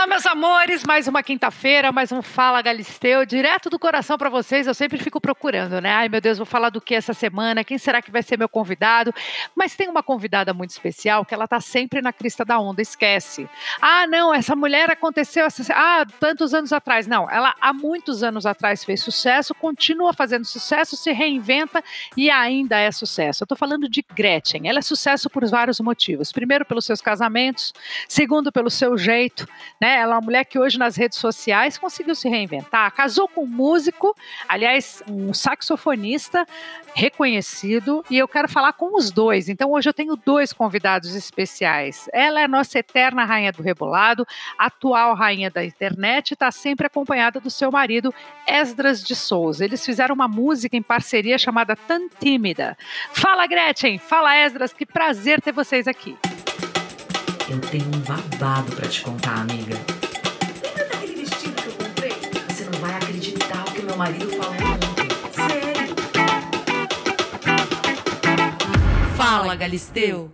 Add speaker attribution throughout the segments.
Speaker 1: Olá, meus amores, mais uma quinta-feira, mais um Fala Galisteu, direto do coração para vocês. Eu sempre fico procurando, né? Ai, meu Deus, vou falar do que essa semana? Quem será que vai ser meu convidado? Mas tem uma convidada muito especial que ela tá sempre na crista da onda, esquece. Ah, não, essa mulher aconteceu essa... ah, tantos anos atrás. Não, ela há muitos anos atrás fez sucesso, continua fazendo sucesso, se reinventa e ainda é sucesso. Eu tô falando de Gretchen. Ela é sucesso por vários motivos. Primeiro, pelos seus casamentos, segundo, pelo seu jeito né? Ela é uma mulher que hoje nas redes sociais conseguiu se reinventar. Casou com um músico, aliás, um saxofonista reconhecido, e eu quero falar com os dois. Então hoje eu tenho dois convidados especiais. Ela é nossa eterna rainha do rebolado, atual rainha da internet, está sempre acompanhada do seu marido Esdras de Souza. Eles fizeram uma música em parceria chamada Tan Tímida. Fala Gretchen, fala Esdras, que prazer ter vocês aqui.
Speaker 2: Eu tenho um babado para te contar, amiga.
Speaker 1: Lembra daquele vestido que eu comprei?
Speaker 2: Você não vai acreditar o que meu marido falou ontem.
Speaker 1: Sério?
Speaker 2: Fala, Galisteu.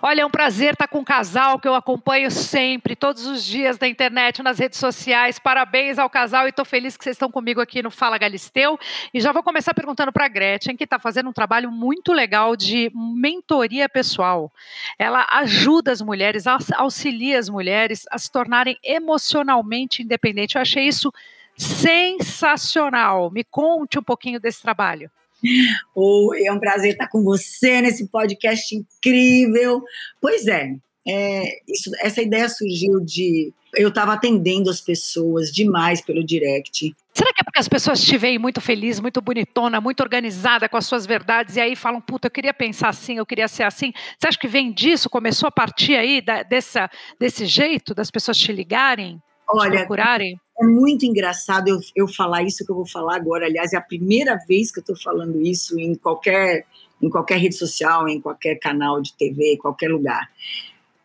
Speaker 1: Olha, é um prazer estar com um casal que eu acompanho sempre, todos os dias na internet, nas redes sociais. Parabéns ao casal e estou feliz que vocês estão comigo aqui no Fala Galisteu. E já vou começar perguntando para a Gretchen, que está fazendo um trabalho muito legal de mentoria pessoal. Ela ajuda as mulheres, auxilia as mulheres a se tornarem emocionalmente independentes. Eu achei isso sensacional. Me conte um pouquinho desse trabalho.
Speaker 3: Oi, é um prazer estar com você nesse podcast incrível. Pois é, é isso, essa ideia surgiu de. Eu estava atendendo as pessoas demais pelo direct.
Speaker 1: Será que é porque as pessoas te veem muito feliz, muito bonitona, muito organizada com as suas verdades e aí falam, puta, eu queria pensar assim, eu queria ser assim? Você acha que vem disso? Começou a partir aí da, dessa, desse jeito das pessoas te ligarem, Olha, te procurarem?
Speaker 3: É muito engraçado eu, eu falar isso que eu vou falar agora. Aliás, é a primeira vez que eu estou falando isso em qualquer, em qualquer rede social, em qualquer canal de TV, em qualquer lugar.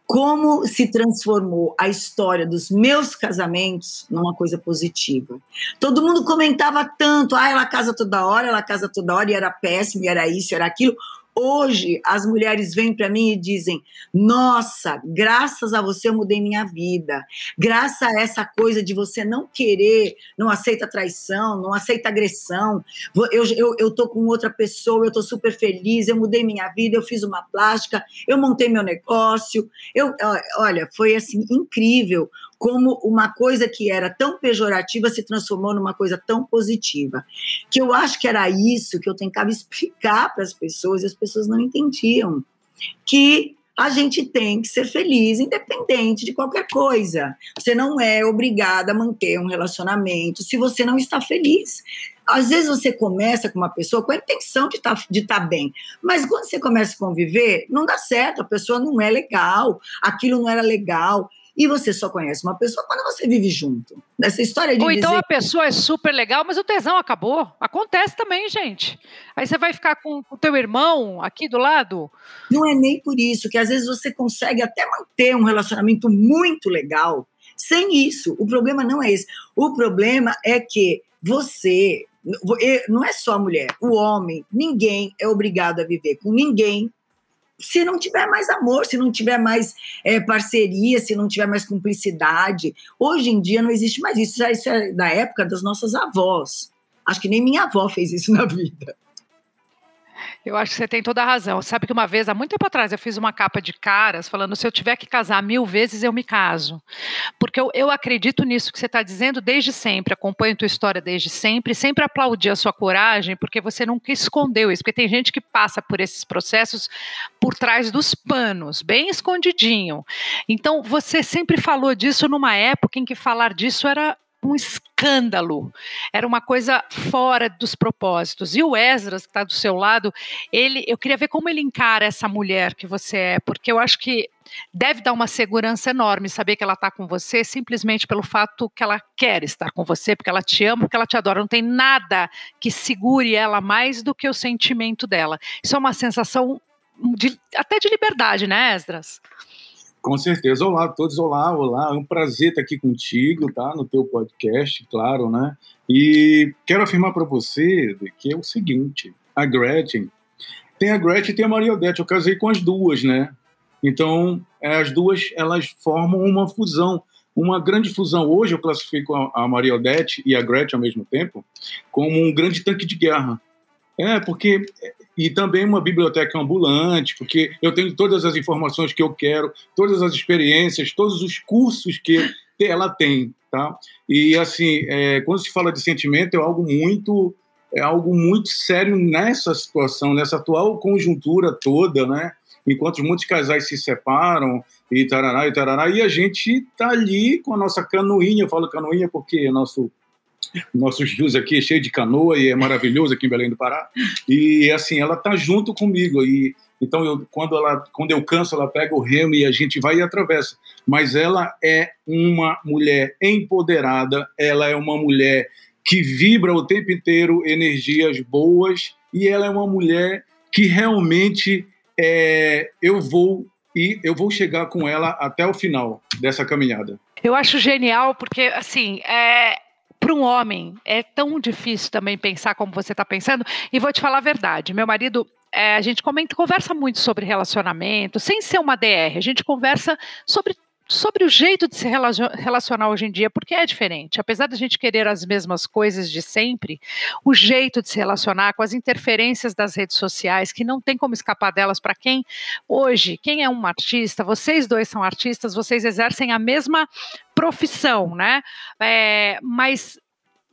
Speaker 3: Como se transformou a história dos meus casamentos numa coisa positiva. Todo mundo comentava tanto, ah, ela casa toda hora, ela casa toda hora, e era péssimo, e era isso, era aquilo. Hoje, as mulheres vêm para mim e dizem: Nossa, graças a você eu mudei minha vida. Graças a essa coisa de você não querer, não aceita traição, não aceita agressão. Eu, eu, eu tô com outra pessoa, eu tô super feliz, eu mudei minha vida, eu fiz uma plástica, eu montei meu negócio. Eu, olha, foi assim incrível como uma coisa que era tão pejorativa se transformou numa coisa tão positiva. Que eu acho que era isso que eu tentava explicar para as pessoas e as pessoas não entendiam. Que a gente tem que ser feliz, independente de qualquer coisa. Você não é obrigada a manter um relacionamento se você não está feliz. Às vezes você começa com uma pessoa com a intenção de estar tá, de tá bem, mas quando você começa a conviver, não dá certo, a pessoa não é legal, aquilo não era legal. E você só conhece uma pessoa quando você vive junto. Essa história de.
Speaker 1: Ou então a pessoa é super legal, mas o tesão acabou. Acontece também, gente. Aí você vai ficar com o teu irmão aqui do lado.
Speaker 3: Não é nem por isso, que às vezes você consegue até manter um relacionamento muito legal sem isso. O problema não é esse. O problema é que você. Não é só a mulher, o homem, ninguém é obrigado a viver com ninguém se não tiver mais amor, se não tiver mais é, parceria, se não tiver mais cumplicidade. Hoje em dia não existe mais isso. Isso é da época das nossas avós. Acho que nem minha avó fez isso na vida.
Speaker 1: Eu acho que você tem toda a razão. Sabe que uma vez, há muito tempo atrás, eu fiz uma capa de caras falando: se eu tiver que casar mil vezes, eu me caso. Porque eu, eu acredito nisso que você está dizendo desde sempre, acompanho tua história desde sempre, sempre aplaudi a sua coragem, porque você nunca escondeu isso. Porque tem gente que passa por esses processos por trás dos panos, bem escondidinho. Então, você sempre falou disso numa época em que falar disso era um escândalo, era uma coisa fora dos propósitos. E o Esdras, que está do seu lado, ele, eu queria ver como ele encara essa mulher que você é, porque eu acho que deve dar uma segurança enorme saber que ela está com você simplesmente pelo fato que ela quer estar com você, porque ela te ama, porque ela te adora. Não tem nada que segure ela mais do que o sentimento dela. Isso é uma sensação de, até de liberdade, né, Esdras?
Speaker 4: Com certeza. Olá a todos, olá, olá. É um prazer estar aqui contigo, tá? No teu podcast, claro, né? E quero afirmar para você que é o seguinte: a Gretchen, tem a Gretchen e tem a Maria Odete. Eu casei com as duas, né? Então, é, as duas, elas formam uma fusão. uma grande fusão. Hoje eu classifico a Maria Odete e a Gretchen ao mesmo tempo como um grande tanque de guerra. É, porque. E também uma biblioteca ambulante, porque eu tenho todas as informações que eu quero, todas as experiências, todos os cursos que ela tem, tá? E assim, é, quando se fala de sentimento, é algo muito é algo muito sério nessa situação, nessa atual conjuntura toda, né? Enquanto muitos casais se separam e tarará e tarará, e a gente tá ali com a nossa canoinha, eu falo canoinha porque nosso nossos rios aqui é cheio de canoa e é maravilhoso aqui em Belém do Pará. E assim, ela tá junto comigo e então eu, quando ela quando eu canso, ela pega o remo e a gente vai e atravessa. Mas ela é uma mulher empoderada, ela é uma mulher que vibra o tempo inteiro energias boas e ela é uma mulher que realmente é, eu vou e eu vou chegar com ela até o final dessa caminhada.
Speaker 1: Eu acho genial porque assim é, para um homem é tão difícil também pensar como você está pensando. E vou te falar a verdade: meu marido, é, a gente comenta, conversa muito sobre relacionamento, sem ser uma DR, a gente conversa sobre sobre o jeito de se relacionar hoje em dia, porque é diferente. Apesar da gente querer as mesmas coisas de sempre, o jeito de se relacionar com as interferências das redes sociais, que não tem como escapar delas para quem hoje, quem é um artista, vocês dois são artistas, vocês exercem a mesma profissão, né? É, mas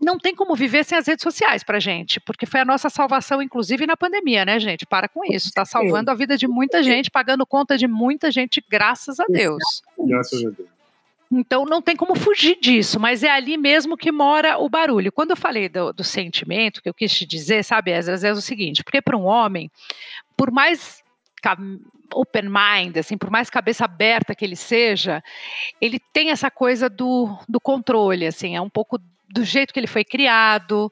Speaker 1: não tem como viver sem as redes sociais para gente, porque foi a nossa salvação, inclusive na pandemia, né, gente? Para com isso, está salvando a vida de muita gente, pagando conta de muita gente, graças a Deus.
Speaker 4: Graças a Deus.
Speaker 1: Então não tem como fugir disso, mas é ali mesmo que mora o barulho. Quando eu falei do, do sentimento, que eu quis te dizer, sabe, às vezes é o seguinte, porque para um homem, por mais open mind, assim, por mais cabeça aberta que ele seja, ele tem essa coisa do, do controle, assim, é um pouco do jeito que ele foi criado.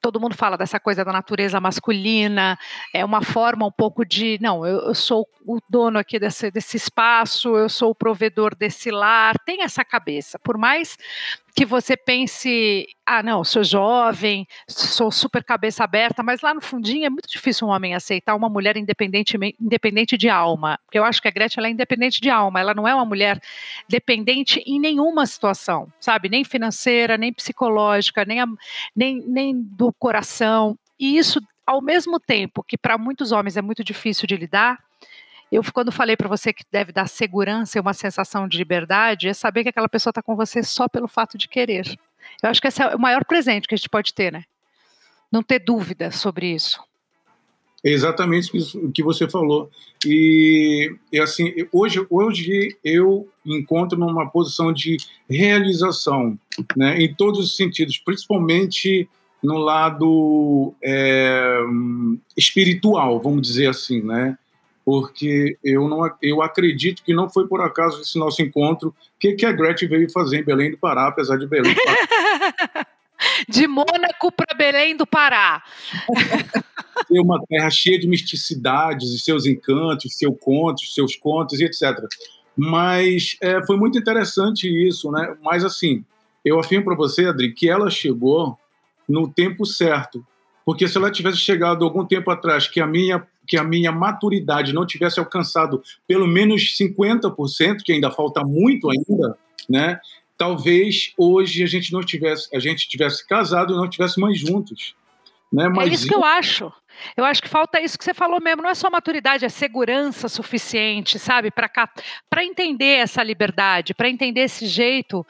Speaker 1: Todo mundo fala dessa coisa da natureza masculina, é uma forma um pouco de, não, eu, eu sou o dono aqui desse, desse espaço, eu sou o provedor desse lar. Tem essa cabeça. Por mais que você pense, ah, não, sou jovem, sou super cabeça aberta, mas lá no fundinho é muito difícil um homem aceitar uma mulher independente, independente de alma. Porque eu acho que a Gretchen é independente de alma, ela não é uma mulher dependente em nenhuma situação, sabe? Nem financeira, nem psicológica, nem, a, nem, nem do coração. E isso, ao mesmo tempo que para muitos homens é muito difícil de lidar, eu, quando falei para você que deve dar segurança e uma sensação de liberdade, é saber que aquela pessoa está com você só pelo fato de querer. Eu acho que esse é o maior presente que a gente pode ter, né? Não ter dúvida sobre isso.
Speaker 4: É exatamente o que você falou. E, e, assim, hoje, hoje eu encontro numa posição de realização, né, em todos os sentidos, principalmente no lado é, espiritual, vamos dizer assim, né? Porque eu não eu acredito que não foi por acaso esse nosso encontro. Que, que a Gretchen veio fazer em Belém do Pará, apesar de Belém do Pará?
Speaker 1: de Mônaco para Belém do Pará.
Speaker 4: Ter uma terra cheia de misticidades e seus encantos, seus contos, seus contos e etc. Mas é, foi muito interessante isso, né? Mas assim, eu afirmo para você, Adri, que ela chegou no tempo certo. Porque se ela tivesse chegado algum tempo atrás, que a minha que a minha maturidade não tivesse alcançado pelo menos 50%, que ainda falta muito ainda, né? Talvez hoje a gente não tivesse, a gente tivesse casado e não tivesse mais juntos. Né? É
Speaker 1: Mas é isso que eu acho. Eu acho que falta isso que você falou mesmo. Não é só maturidade, é segurança suficiente, sabe? Para entender essa liberdade, para entender esse jeito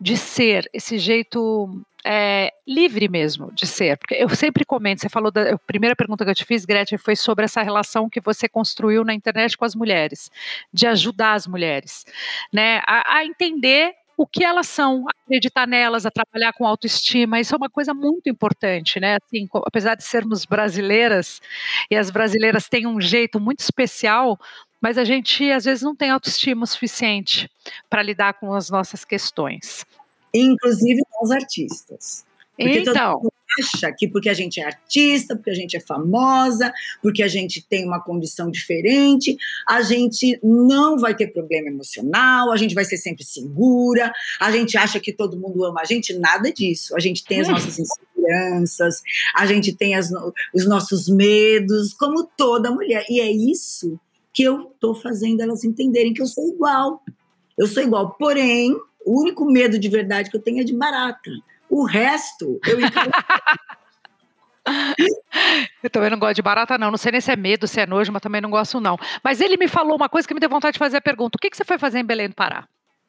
Speaker 1: de ser, esse jeito é, livre mesmo de ser. Porque eu sempre comento, você falou da a primeira pergunta que eu te fiz, Gretchen, foi sobre essa relação que você construiu na internet com as mulheres, de ajudar as mulheres, né, a, a entender o que elas são, acreditar nelas, a trabalhar com autoestima, isso é uma coisa muito importante, né? Assim, apesar de sermos brasileiras e as brasileiras têm um jeito muito especial, mas a gente às vezes não tem autoestima suficiente para lidar com as nossas questões
Speaker 3: inclusive os artistas.
Speaker 1: Porque então. todo mundo
Speaker 3: acha que porque a gente é artista, porque a gente é famosa, porque a gente tem uma condição diferente, a gente não vai ter problema emocional, a gente vai ser sempre segura, a gente acha que todo mundo ama a gente, nada disso. A gente tem as hum. nossas inseguranças, a gente tem as, os nossos medos, como toda mulher. E é isso que eu estou fazendo elas entenderem que eu sou igual. Eu sou igual, porém, O único medo de verdade que eu tenho é de barata. O resto, eu encaro
Speaker 1: Eu também não gosto de barata, não. Não sei nem se é medo, se é nojo, mas também não gosto, não. Mas ele me falou uma coisa que me deu vontade de fazer a pergunta: o que, que você foi fazer em Belém do Pará?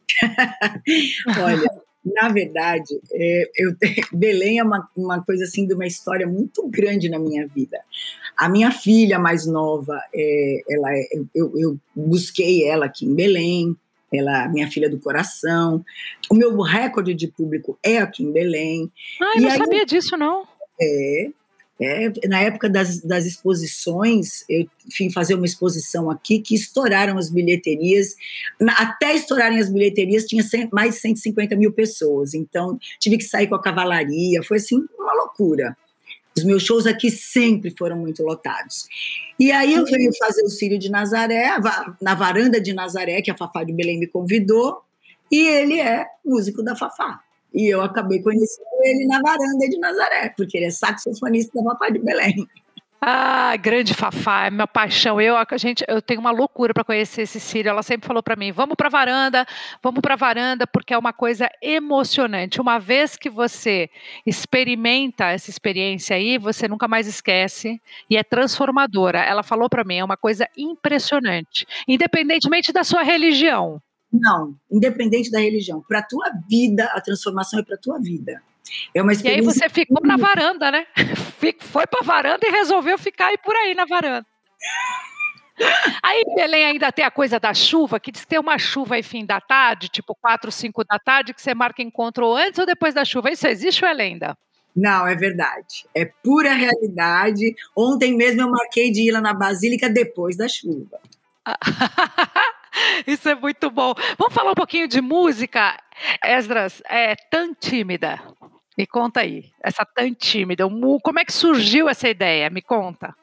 Speaker 3: Olha, na verdade, é, eu, Belém é uma, uma coisa assim de uma história muito grande na minha vida. A minha filha mais nova, é, ela é, eu, eu busquei ela aqui em Belém, ela minha filha do coração. O meu recorde de público é aqui em Belém.
Speaker 1: Ah, eu não sabia disso, não.
Speaker 3: É, é, na época das, das exposições, eu fui fazer uma exposição aqui que estouraram as bilheterias. Até estourarem as bilheterias, tinha mais de 150 mil pessoas. Então, tive que sair com a cavalaria. Foi assim, uma loucura. Os meus shows aqui sempre foram muito lotados. E aí eu venho fazer o Círio de Nazaré, na varanda de Nazaré, que a Fafá de Belém me convidou, e ele é músico da Fafá. E eu acabei conhecendo ele na varanda de Nazaré, porque ele é saxofonista da Papai de Belém.
Speaker 1: Ah, grande Fafá, é minha paixão. Eu, a gente, eu tenho uma loucura para conhecer esse Círio. Ela sempre falou para mim: vamos para a varanda, vamos para a varanda, porque é uma coisa emocionante. Uma vez que você experimenta essa experiência aí, você nunca mais esquece e é transformadora. Ela falou para mim: é uma coisa impressionante, independentemente da sua religião.
Speaker 3: Não, independente da religião. Para a tua vida, a transformação é para a tua vida. É uma
Speaker 1: experiência. E aí você ficou na varanda, né? Foi para a varanda e resolveu ficar aí por aí na varanda. Aí Belém ainda tem a coisa da chuva, que diz que tem uma chuva aí fim da tarde, tipo 4, 5 da tarde, que você marca encontro antes ou depois da chuva. Isso existe ou é lenda?
Speaker 3: Não, é verdade. É pura realidade. Ontem mesmo eu marquei de ir lá na Basílica depois da chuva.
Speaker 1: Isso é muito bom. Vamos falar um pouquinho de música. Esdras, é tão tímida. Me conta aí, essa tão tímida. Como é que surgiu essa ideia? Me conta.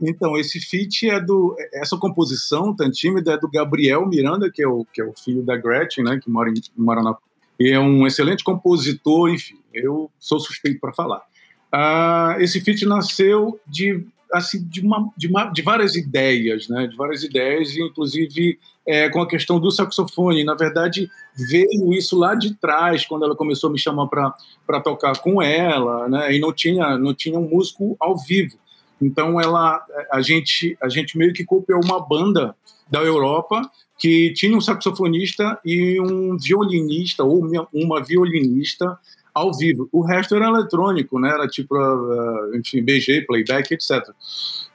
Speaker 4: Então, esse feat é do. Essa composição tão tímida é do Gabriel Miranda, que é o, que é o filho da Gretchen, né? Que mora em mora na. E é um excelente compositor, enfim, eu sou suspeito para falar. Ah, esse feat nasceu de assim de, uma, de, uma, de várias ideias, né? De várias ideias, inclusive é, com a questão do saxofone. Na verdade, veio isso lá de trás, quando ela começou a me chamar para tocar com ela, né? E não tinha, não tinha um músico ao vivo. Então, ela, a gente, a gente meio que copiou uma banda da Europa que tinha um saxofonista e um violinista ou uma violinista ao vivo. O resto era eletrônico, né? Era tipo, uh, enfim, BG, playback, etc.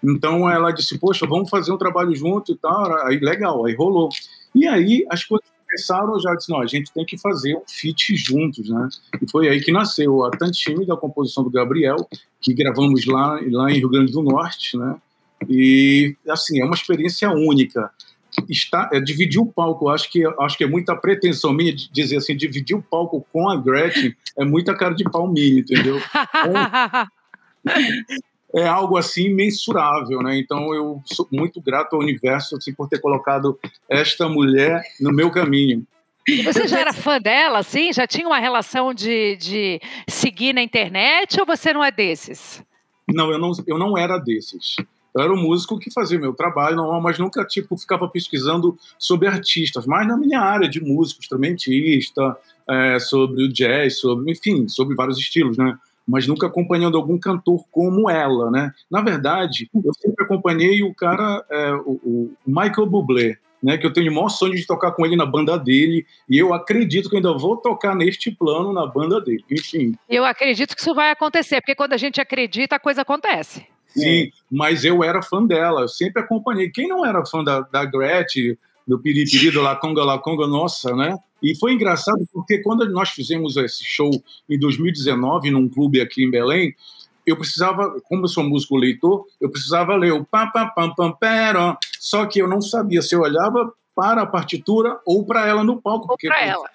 Speaker 4: Então ela disse, poxa, vamos fazer um trabalho junto e tal. Aí legal, aí rolou. E aí as coisas começaram, já disse, não, a gente tem que fazer um feat juntos, né? E foi aí que nasceu a Tantime, da composição do Gabriel, que gravamos lá, lá em Rio Grande do Norte, né? E, assim, é uma experiência única está, é, dividir o palco, acho que, acho que é muita pretensão minha de dizer assim, dividir o palco com a Gretchen é muita cara de palminho, entendeu? É, é algo assim mensurável, né? Então eu sou muito grato ao universo assim, por ter colocado esta mulher no meu caminho.
Speaker 1: Você já era fã dela, assim? Já tinha uma relação de, de seguir na internet ou você não é desses?
Speaker 4: Não, eu não, eu não era desses. Eu era um músico que fazia meu trabalho normal, mas nunca tipo ficava pesquisando sobre artistas, mas na minha área de músico, instrumentista, é, sobre o jazz, sobre, enfim, sobre vários estilos, né? Mas nunca acompanhando algum cantor como ela, né? Na verdade, eu sempre acompanhei o cara, é, o, o, Michael Bublé, né, que eu tenho o maior sonho de tocar com ele na banda dele, e eu acredito que ainda vou tocar neste plano na banda dele, enfim.
Speaker 1: Eu acredito que isso vai acontecer, porque quando a gente acredita, a coisa acontece.
Speaker 4: Sim, mas eu era fã dela, eu sempre acompanhei. Quem não era fã da, da Gretchen, do Piripiri, do Laconga Laconga, nossa, né? E foi engraçado porque quando nós fizemos esse show em 2019 num clube aqui em Belém, eu precisava, como eu sou músico leitor, eu precisava ler o pam pam pam pam pero, só que eu não sabia se eu olhava para a partitura ou para ela no palco,
Speaker 1: ou para ela.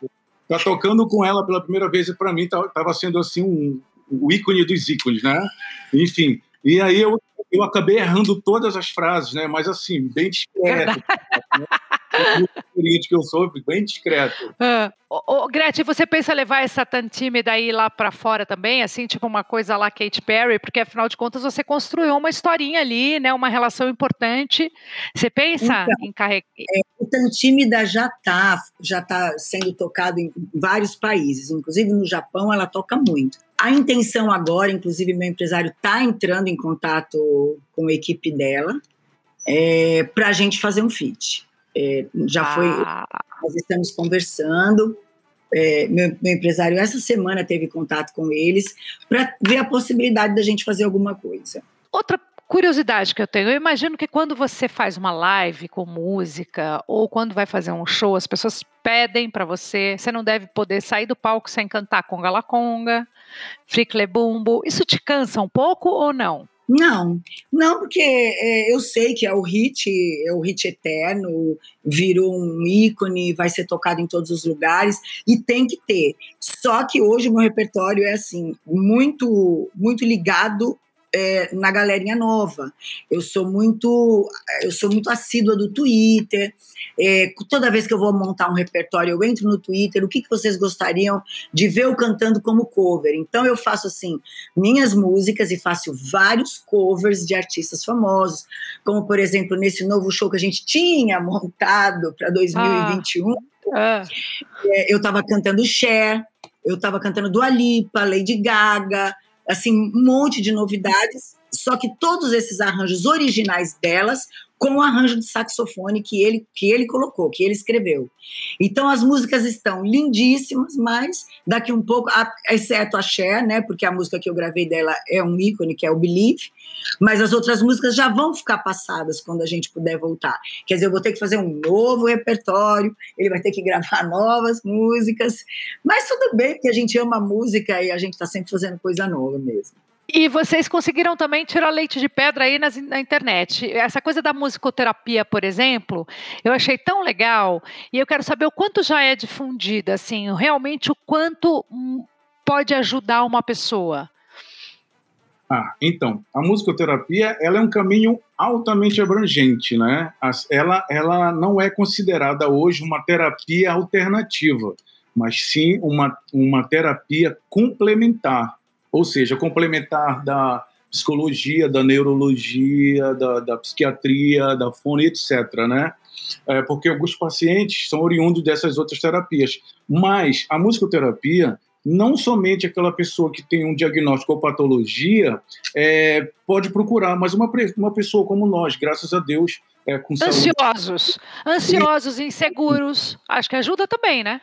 Speaker 4: Tá tocando com ela pela primeira vez e para mim estava sendo assim um, o ícone dos ícones, né? Enfim, e aí eu, eu acabei errando todas as frases, né? Mas assim, bem discreto. né? que eu sou, bem discreto.
Speaker 1: Ah, ô, Gretchen, você pensa levar essa Tantime daí lá para fora também, assim, tipo uma coisa lá Kate Perry, porque afinal de contas você construiu uma historinha ali, né, uma relação importante. Você pensa então, em carregar?
Speaker 3: É, Tão Tímida já está já tá sendo tocado em vários países, inclusive no Japão ela toca muito. A intenção agora, inclusive meu empresário está entrando em contato com a equipe dela é, para a gente fazer um feat. É, já ah. foi, nós estamos conversando. É, meu, meu, empresário essa semana teve contato com eles para ver a possibilidade da gente fazer alguma coisa.
Speaker 1: Outra curiosidade que eu tenho, eu imagino que quando você faz uma live com música ou quando vai fazer um show, as pessoas pedem para você, você não deve poder sair do palco sem cantar conga la conga, fricle bumbo. Isso te cansa um pouco ou não?
Speaker 3: Não, não, porque é, eu sei que é o hit, é o hit eterno, virou um ícone, vai ser tocado em todos os lugares e tem que ter. Só que hoje o meu repertório é assim, muito, muito ligado é, na galerinha nova. Eu sou muito, eu sou muito assídua do Twitter. É, toda vez que eu vou montar um repertório, eu entro no Twitter. O que, que vocês gostariam de ver eu cantando como cover? Então eu faço assim minhas músicas e faço vários covers de artistas famosos, como por exemplo nesse novo show que a gente tinha montado para 2021. Ah. É, eu estava cantando Cher, eu estava cantando Dua Lipa, Lady Gaga, assim, um monte de novidades, só que todos esses arranjos originais delas com o arranjo de saxofone que ele, que ele colocou, que ele escreveu. Então as músicas estão lindíssimas, mas daqui um pouco, exceto a Cher, né, porque a música que eu gravei dela é um ícone, que é o Believe, mas as outras músicas já vão ficar passadas quando a gente puder voltar. Quer dizer, eu vou ter que fazer um novo repertório, ele vai ter que gravar novas músicas, mas tudo bem, porque a gente ama música e a gente está sempre fazendo coisa nova mesmo.
Speaker 1: E vocês conseguiram também tirar leite de pedra aí nas, na internet. Essa coisa da musicoterapia, por exemplo, eu achei tão legal e eu quero saber o quanto já é difundida, assim, realmente o quanto hum, pode ajudar uma pessoa.
Speaker 4: Ah, então, a musicoterapia ela é um caminho altamente abrangente, né? Ela, ela não é considerada hoje uma terapia alternativa, mas sim uma, uma terapia complementar ou seja, complementar da psicologia, da neurologia, da, da psiquiatria, da fone, etc. Né? É, porque alguns pacientes são oriundos dessas outras terapias. Mas a musicoterapia, não somente aquela pessoa que tem um diagnóstico ou patologia é, pode procurar, mas uma, uma pessoa como nós, graças a Deus, é, com
Speaker 1: Ansiosos, saúde. ansiosos, inseguros, acho que ajuda também, né?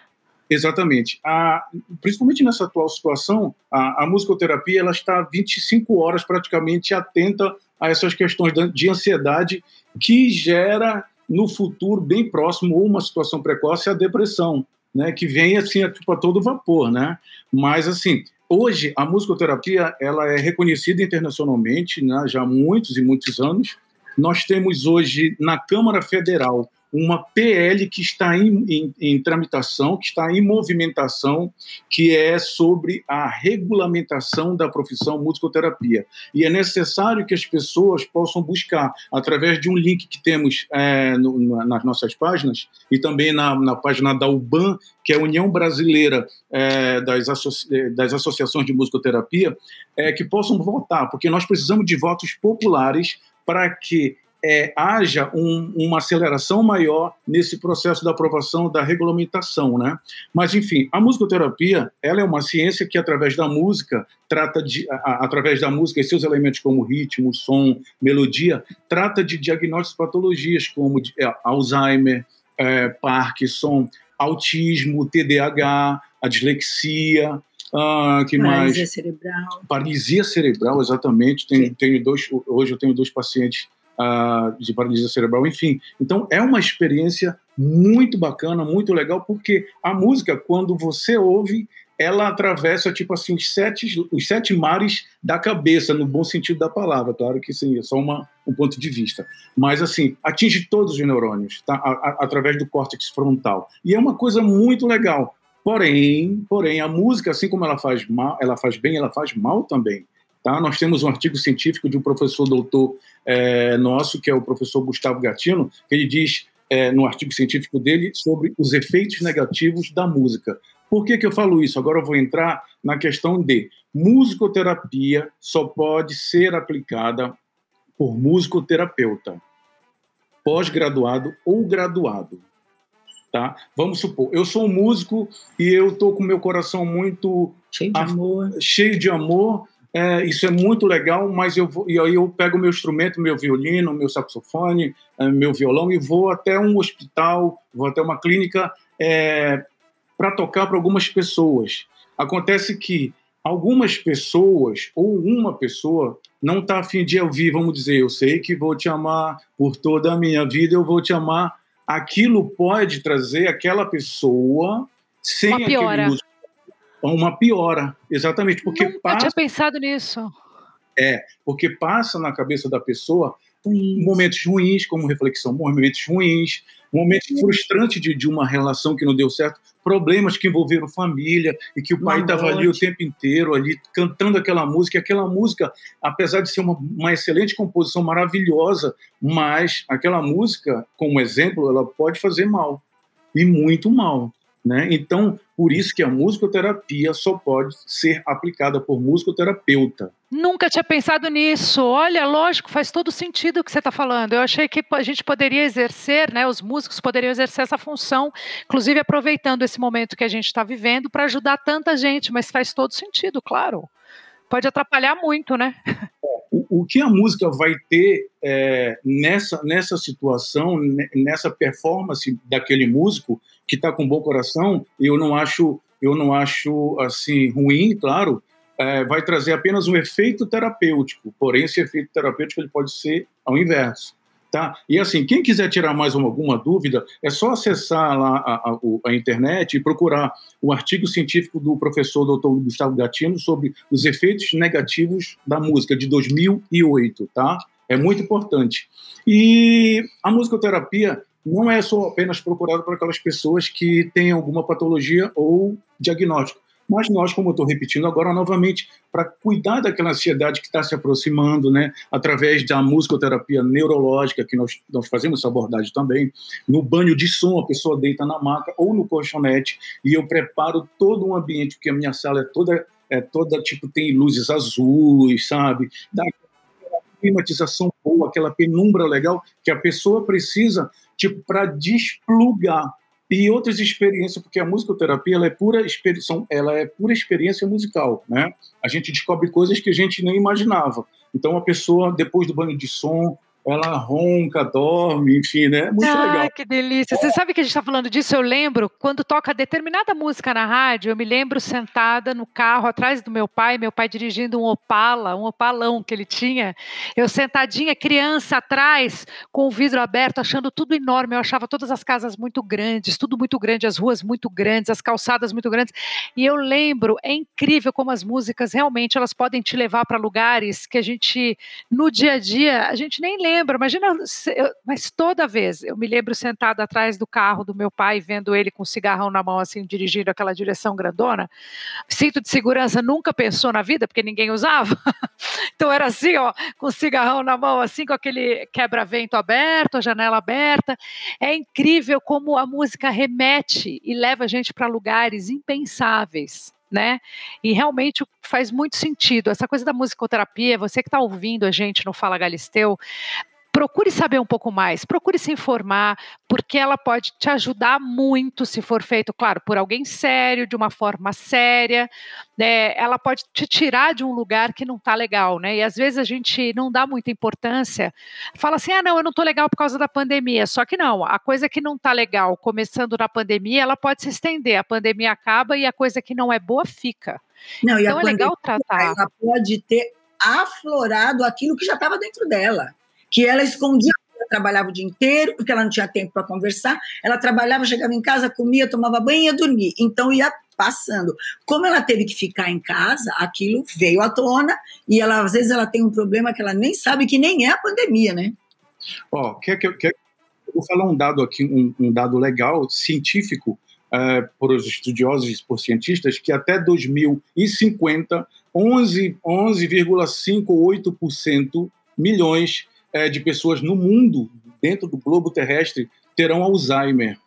Speaker 4: Exatamente. A, principalmente nessa atual situação, a, a musicoterapia ela está 25 horas praticamente atenta a essas questões de ansiedade que gera no futuro bem próximo ou uma situação precoce a depressão, né, que vem assim tipo, a todo vapor, né? Mas assim, hoje a musicoterapia ela é reconhecida internacionalmente, né, já há muitos e muitos anos. Nós temos hoje na Câmara Federal uma PL que está em, em, em, tramitação, que está em movimentação, que é sobre a regulamentação da profissão musicoterapia. E é necessário que as pessoas possam buscar, através de um link que temos é, no, nas nossas páginas, e também na, na, página da UBAN, que é a União Brasileira é, das, Associ das Associações de Musicoterapia, é, que possam votar, porque nós precisamos de votos populares para que é, haja um, uma aceleração maior nesse processo da aprovação da regulamentação, né? Mas enfim, a musicoterapia ela é uma ciência que através da música trata de, a, através da música e seus elementos como ritmo, som, melodia, trata de diagnósticos de patologias como é, Alzheimer, é, Parkinson, autismo, TDAH, a dislexia, ah, que
Speaker 3: Paralisia
Speaker 4: mais?
Speaker 3: cerebral.
Speaker 4: Paralisia cerebral, exatamente. Tenho, tenho dois, hoje eu tenho dois pacientes uh, de paralisia cerebral, enfim. Então é uma experiência muito bacana, muito legal, porque a música, quando você ouve, ela atravessa tipo assim os sete, os sete mares da cabeça, no bom sentido da palavra, claro que sim, é só uma, um ponto de vista. Mas assim, atinge todos os neurônios, tá? A, a, através do córtex frontal. E é uma coisa muito legal. Porém, porém, a música, assim como ela faz mal, ela faz bem, ela faz mal também. Tá? Nós temos um artigo científico de um professor doutor é, nosso, que é o professor Gustavo Gatino, que ele diz é, no artigo científico dele sobre os efeitos negativos da música. Por que, que eu falo isso? Agora eu vou entrar na questão de musicoterapia só pode ser aplicada por musicoterapeuta, pós-graduado ou graduado. tá? Vamos supor, eu sou um músico e eu tô com meu coração muito
Speaker 3: cheio de amor,
Speaker 4: cheio de amor. É, isso é muito legal, mas eu vou, e aí eu pego meu instrumento, meu violino, meu saxofone, é, meu violão e vou até um hospital, vou até uma clínica é, para tocar para algumas pessoas. Acontece que algumas pessoas ou uma pessoa não está afim de ouvir, vamos dizer, eu sei que vou te amar por toda a minha vida, eu vou te amar. Aquilo pode trazer aquela pessoa sem
Speaker 1: aquele músico,
Speaker 4: uma piora, exatamente, porque
Speaker 1: Nunca
Speaker 4: passa.
Speaker 1: tinha pensado nisso.
Speaker 4: É, porque passa na cabeça da pessoa momentos ruins, como reflexão, momentos ruins, momentos frustrantes de, de uma relação que não deu certo, problemas que envolveram família e que o pai estava ali o tempo inteiro ali cantando aquela música. E aquela música, apesar de ser uma, uma excelente composição maravilhosa, mas aquela música, como exemplo, ela pode fazer mal e muito mal. Né? Então, por isso que a musicoterapia só pode ser aplicada por musicoterapeuta.
Speaker 1: Nunca tinha pensado nisso. Olha, lógico, faz todo sentido o que você está falando. Eu achei que a gente poderia exercer, né, os músicos poderiam exercer essa função, inclusive aproveitando esse momento que a gente está vivendo para ajudar tanta gente, mas faz todo sentido, claro. Pode atrapalhar muito, né?
Speaker 4: O, o que a música vai ter é, nessa, nessa situação, nessa performance daquele músico, que está com bom coração, eu não acho, eu não acho assim ruim, claro, é, vai trazer apenas um efeito terapêutico. Porém, esse efeito terapêutico ele pode ser ao inverso. Tá? E assim, quem quiser tirar mais uma, alguma dúvida, é só acessar lá a, a, a, internet e procurar o artigo científico do professor Dr. Gustavo Gatino sobre os efeitos negativos da música de 2008, tá? É muito importante. E a musicoterapia não é só apenas procurado para aquelas pessoas que têm alguma patologia ou diagnóstico. Mas nós, como eu estou repetindo agora novamente, para cuidar daquela ansiedade que está se aproximando, né, através da musicoterapia neurológica, que nós, nós fazemos essa abordagem também, no banho de som, a pessoa deita na maca ou no colchonete, e eu preparo todo um ambiente, porque a minha sala é toda, é toda tipo, tem luzes azuis, sabe? Dá climatização boa, aquela penumbra legal que a pessoa precisa tipo, para desplugar. E outras experiências, porque a musicoterapia ela é pura experiência, ela é pura experiência musical, né? A gente descobre coisas que a gente nem imaginava. Então a pessoa depois do banho de som, ela ronca, dorme, enfim, né? Muito
Speaker 1: ah,
Speaker 4: legal.
Speaker 1: que delícia. Você sabe que a gente está falando disso? Eu lembro, quando toca determinada música na rádio, eu me lembro sentada no carro atrás do meu pai, meu pai dirigindo um Opala, um Opalão que ele tinha. Eu sentadinha, criança atrás, com o vidro aberto, achando tudo enorme. Eu achava todas as casas muito grandes, tudo muito grande, as ruas muito grandes, as calçadas muito grandes. E eu lembro, é incrível como as músicas realmente elas podem te levar para lugares que a gente, no dia a dia, a gente nem lembra lembro, imagina, mas toda vez eu me lembro sentada atrás do carro do meu pai, vendo ele com um cigarrão na mão, assim, dirigindo aquela direção grandona. Cinto de segurança nunca pensou na vida, porque ninguém usava. então era assim, ó, com o cigarrão na mão, assim, com aquele quebra-vento aberto, a janela aberta. É incrível como a música remete e leva a gente para lugares impensáveis né? E realmente faz muito sentido. Essa coisa da musicoterapia, você que está ouvindo a gente no Fala Galisteu, procure saber um pouco mais, procure se informar, porque ela pode te ajudar muito se for feito, claro, por alguém sério, de uma forma séria. Né? Ela pode te tirar de um lugar que não está legal, né? E às vezes a gente não dá muita importância, fala assim: ah, não, eu não estou legal por causa da pandemia. Só que não, a coisa que não está legal começando na pandemia, ela pode se estender. A pandemia acaba e a coisa que não é boa fica.
Speaker 3: Não, então é legal tratar. Ela pode ter aflorado aquilo que já estava dentro dela que ela escondia trabalhava o dia inteiro, porque ela não tinha tempo para conversar. Ela trabalhava, chegava em casa, comia, tomava banho e ia dormir. Então ia passando. Como ela teve que ficar em casa, aquilo veio à tona e ela às vezes ela tem um problema que ela nem sabe que nem é a pandemia, né?
Speaker 4: Ó, oh, quer que eu quer, vou falar um dado aqui, um, um dado legal científico uh, por os estudiosos por cientistas que até 2050 11,58% milhões é, de pessoas no mundo, dentro do globo terrestre, terão Alzheimer.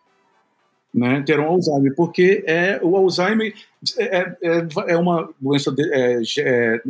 Speaker 4: Né, terão Alzheimer, porque é, o Alzheimer é, é, é uma doença de, é, é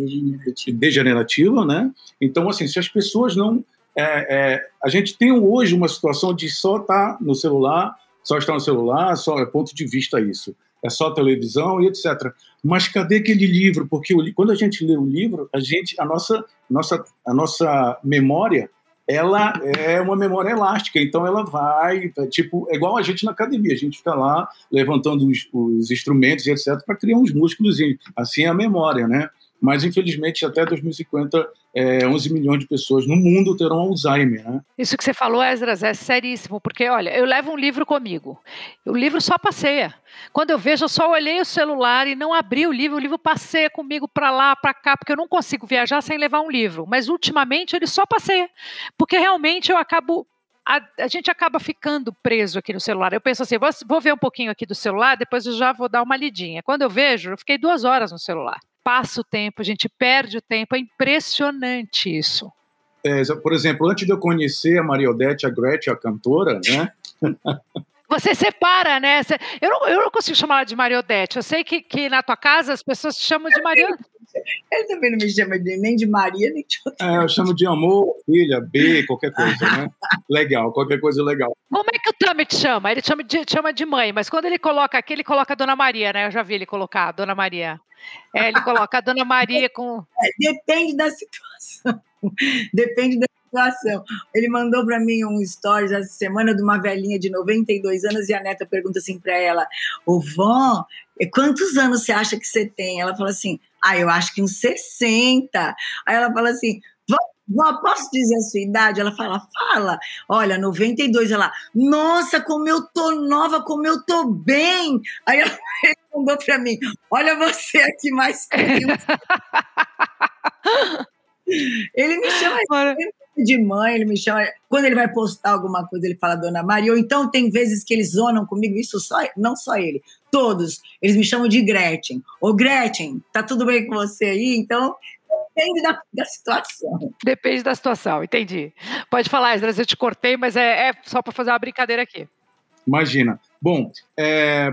Speaker 4: degenerativa, né? Então, assim, se as pessoas não. É, é, a gente tem hoje uma situação de só estar tá no celular só está no celular, só é ponto de vista isso. É só televisão e etc. Mas cadê aquele livro? Porque quando a gente lê o livro, a gente, a nossa, nossa, a nossa memória ela é uma memória elástica, então ela vai, é tipo, é igual a gente na academia, a gente fica lá levantando os, os instrumentos e etc para criar uns músculos, assim é a memória, né? Mas infelizmente até 2050 é, 11 milhões de pessoas no mundo terão Alzheimer. Né?
Speaker 1: Isso que você falou, Esdras, é seríssimo, porque olha, eu levo um livro comigo, o livro só passeia. Quando eu vejo, eu só olhei o celular e não abri o livro, o livro passeia comigo para lá, para cá, porque eu não consigo viajar sem levar um livro. Mas ultimamente ele só passeia, porque realmente eu acabo a, a, gente acaba ficando preso aqui no celular. Eu penso assim, vou, vou, ver um pouquinho aqui do celular, depois eu já vou dar uma lidinha. Quando eu vejo, eu fiquei duas horas no celular passa o tempo, a gente perde o tempo. É impressionante isso.
Speaker 4: É, por exemplo, antes de eu conhecer a Maria Odete, a Gretchen, a cantora, né?
Speaker 1: Você separa, né? Eu não, eu não consigo chamar ela de Maria Odete. Eu sei que, que na tua casa as pessoas te chamam de Maria.
Speaker 3: Ele também não me chama de, nem de Maria, nem de outra.
Speaker 4: É, eu chamo de amor, filha, B, qualquer coisa, né? legal, qualquer coisa legal.
Speaker 1: Como é que o Tami te chama? Ele te chama de, te chama de mãe, mas quando ele coloca aqui, ele coloca a Dona Maria, né? Eu já vi ele colocar a Dona Maria. É, ele coloca a Dona Maria com.
Speaker 3: É, depende da situação. Depende da situação. Ele mandou para mim um stories essa semana de uma velhinha de 92 anos e a neta pergunta assim para ela: Ô vó, quantos anos você acha que você tem? Ela fala assim: Ah, eu acho que uns 60. Aí ela fala assim: Vó, posso dizer a sua idade? Ela fala, fala. Olha, 92. Ela, nossa, como eu tô nova, como eu tô bem. Aí ela mandou para mim, olha você aqui mais tempo. ele me chama de mãe, ele me chama. Quando ele vai postar alguma coisa, ele fala Dona Maria. Ou então tem vezes que eles zonam comigo, isso só, não só ele, todos. Eles me chamam de Gretchen. Ô Gretchen, tá tudo bem com você aí? Então Depende da, da, situação.
Speaker 1: Depende da situação, entendi. Pode falar, Esdras, eu te cortei, mas é, é só para fazer uma brincadeira aqui.
Speaker 4: Imagina. Bom, é,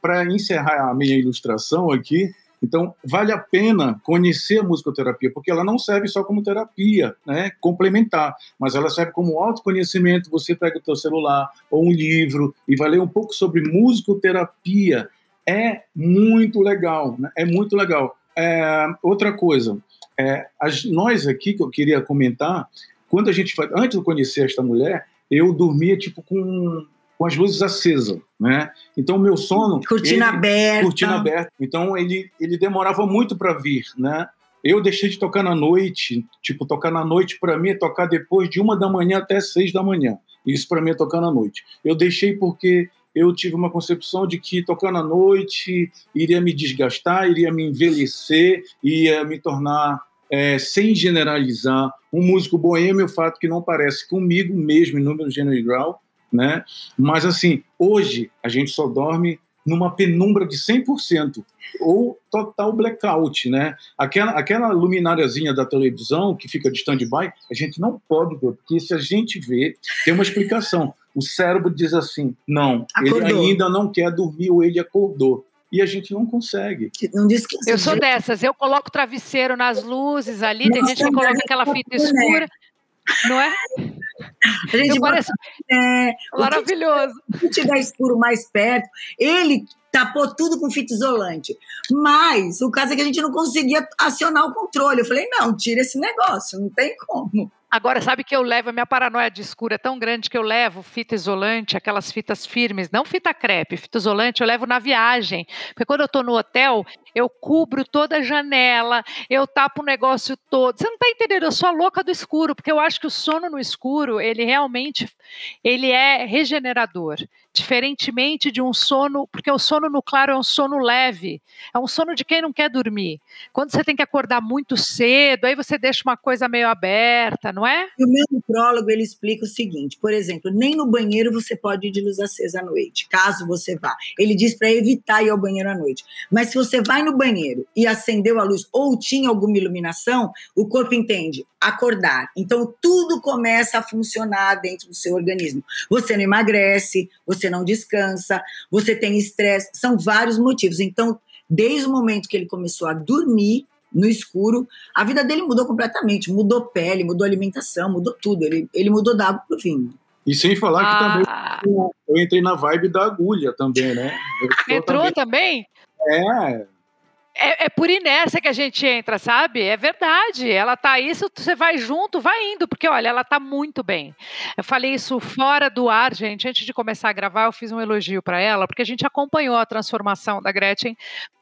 Speaker 4: para encerrar a minha ilustração aqui, então vale a pena conhecer a musicoterapia, porque ela não serve só como terapia, né, complementar, mas ela serve como autoconhecimento. Você pega o teu celular ou um livro e vai ler um pouco sobre musicoterapia. É muito legal, né? é muito legal. É, outra coisa, é, as, nós aqui que eu queria comentar, quando a gente antes de conhecer esta mulher, eu dormia tipo com, com as luzes acesas, né? Então meu sono
Speaker 3: cortina ele, aberta,
Speaker 4: cortina aberta. Então ele ele demorava muito para vir, né? Eu deixei de tocar na noite, tipo tocar na noite para mim é tocar depois de uma da manhã até seis da manhã. Isso para mim é tocar na noite. Eu deixei porque eu tive uma concepção de que tocando à noite iria me desgastar, iria me envelhecer, ia me tornar, é, sem generalizar, um músico boêmio, o fato que não parece comigo mesmo em número grau, né? Mas assim, hoje a gente só dorme numa penumbra de 100% ou total blackout, né? Aquela, aquela lumináriazinha da televisão que fica de stand-by, a gente não pode ver, porque se a gente vê, tem uma explicação. O cérebro diz assim: não, acordou. ele ainda não quer dormir ou ele acordou. E a gente não consegue.
Speaker 3: Não diz que
Speaker 1: eu sou dessas, eu coloco travesseiro nas luzes ali, Nossa, tem gente que coloca aquela fita escura. Não é?
Speaker 3: A gente parece é,
Speaker 1: maravilhoso.
Speaker 3: Se tiver escuro mais perto, ele tapou tudo com fita isolante. Mas o caso é que a gente não conseguia acionar o controle. Eu falei, não, tira esse negócio, não tem como.
Speaker 1: Agora, sabe que eu levo, a minha paranoia de escuro é tão grande que eu levo fita isolante, aquelas fitas firmes, não fita crepe, fita isolante, eu levo na viagem. Porque quando eu estou no hotel, eu cubro toda a janela, eu tapo o negócio todo. Você não está entendendo, eu sou a louca do escuro, porque eu acho que o sono no escuro, ele realmente, ele é regenerador. Diferentemente de um sono, porque o sono no claro é um sono leve, é um sono de quem não quer dormir. Quando você tem que acordar muito cedo, aí você deixa uma coisa meio aberta, não é?
Speaker 3: O meu prólogo ele explica o seguinte: por exemplo, nem no banheiro você pode ir de luz acesa à noite, caso você vá. Ele diz para evitar ir ao banheiro à noite. Mas se você vai no banheiro e acendeu a luz ou tinha alguma iluminação, o corpo entende acordar. Então tudo começa a funcionar dentro do seu organismo. Você não emagrece, você não descansa, você tem estresse, são vários motivos. Então, desde o momento que ele começou a dormir no escuro, a vida dele mudou completamente, mudou pele, mudou alimentação, mudou tudo. Ele, ele mudou da água para o vinho.
Speaker 4: E sem falar que também
Speaker 1: Ah,
Speaker 4: eu entrei na vibe da agulha também, né? Eu
Speaker 1: entrou
Speaker 4: também-
Speaker 1: também?
Speaker 4: É,
Speaker 1: É, é por inércia que a gente entra, sabe? É verdade. Ela tá isso, você vai junto, vai indo, porque olha, ela tá muito bem. Eu falei isso fora do ar, gente. Antes de começar a gravar, eu fiz um elogio para ela, porque a gente acompanhou a transformação da Gretchen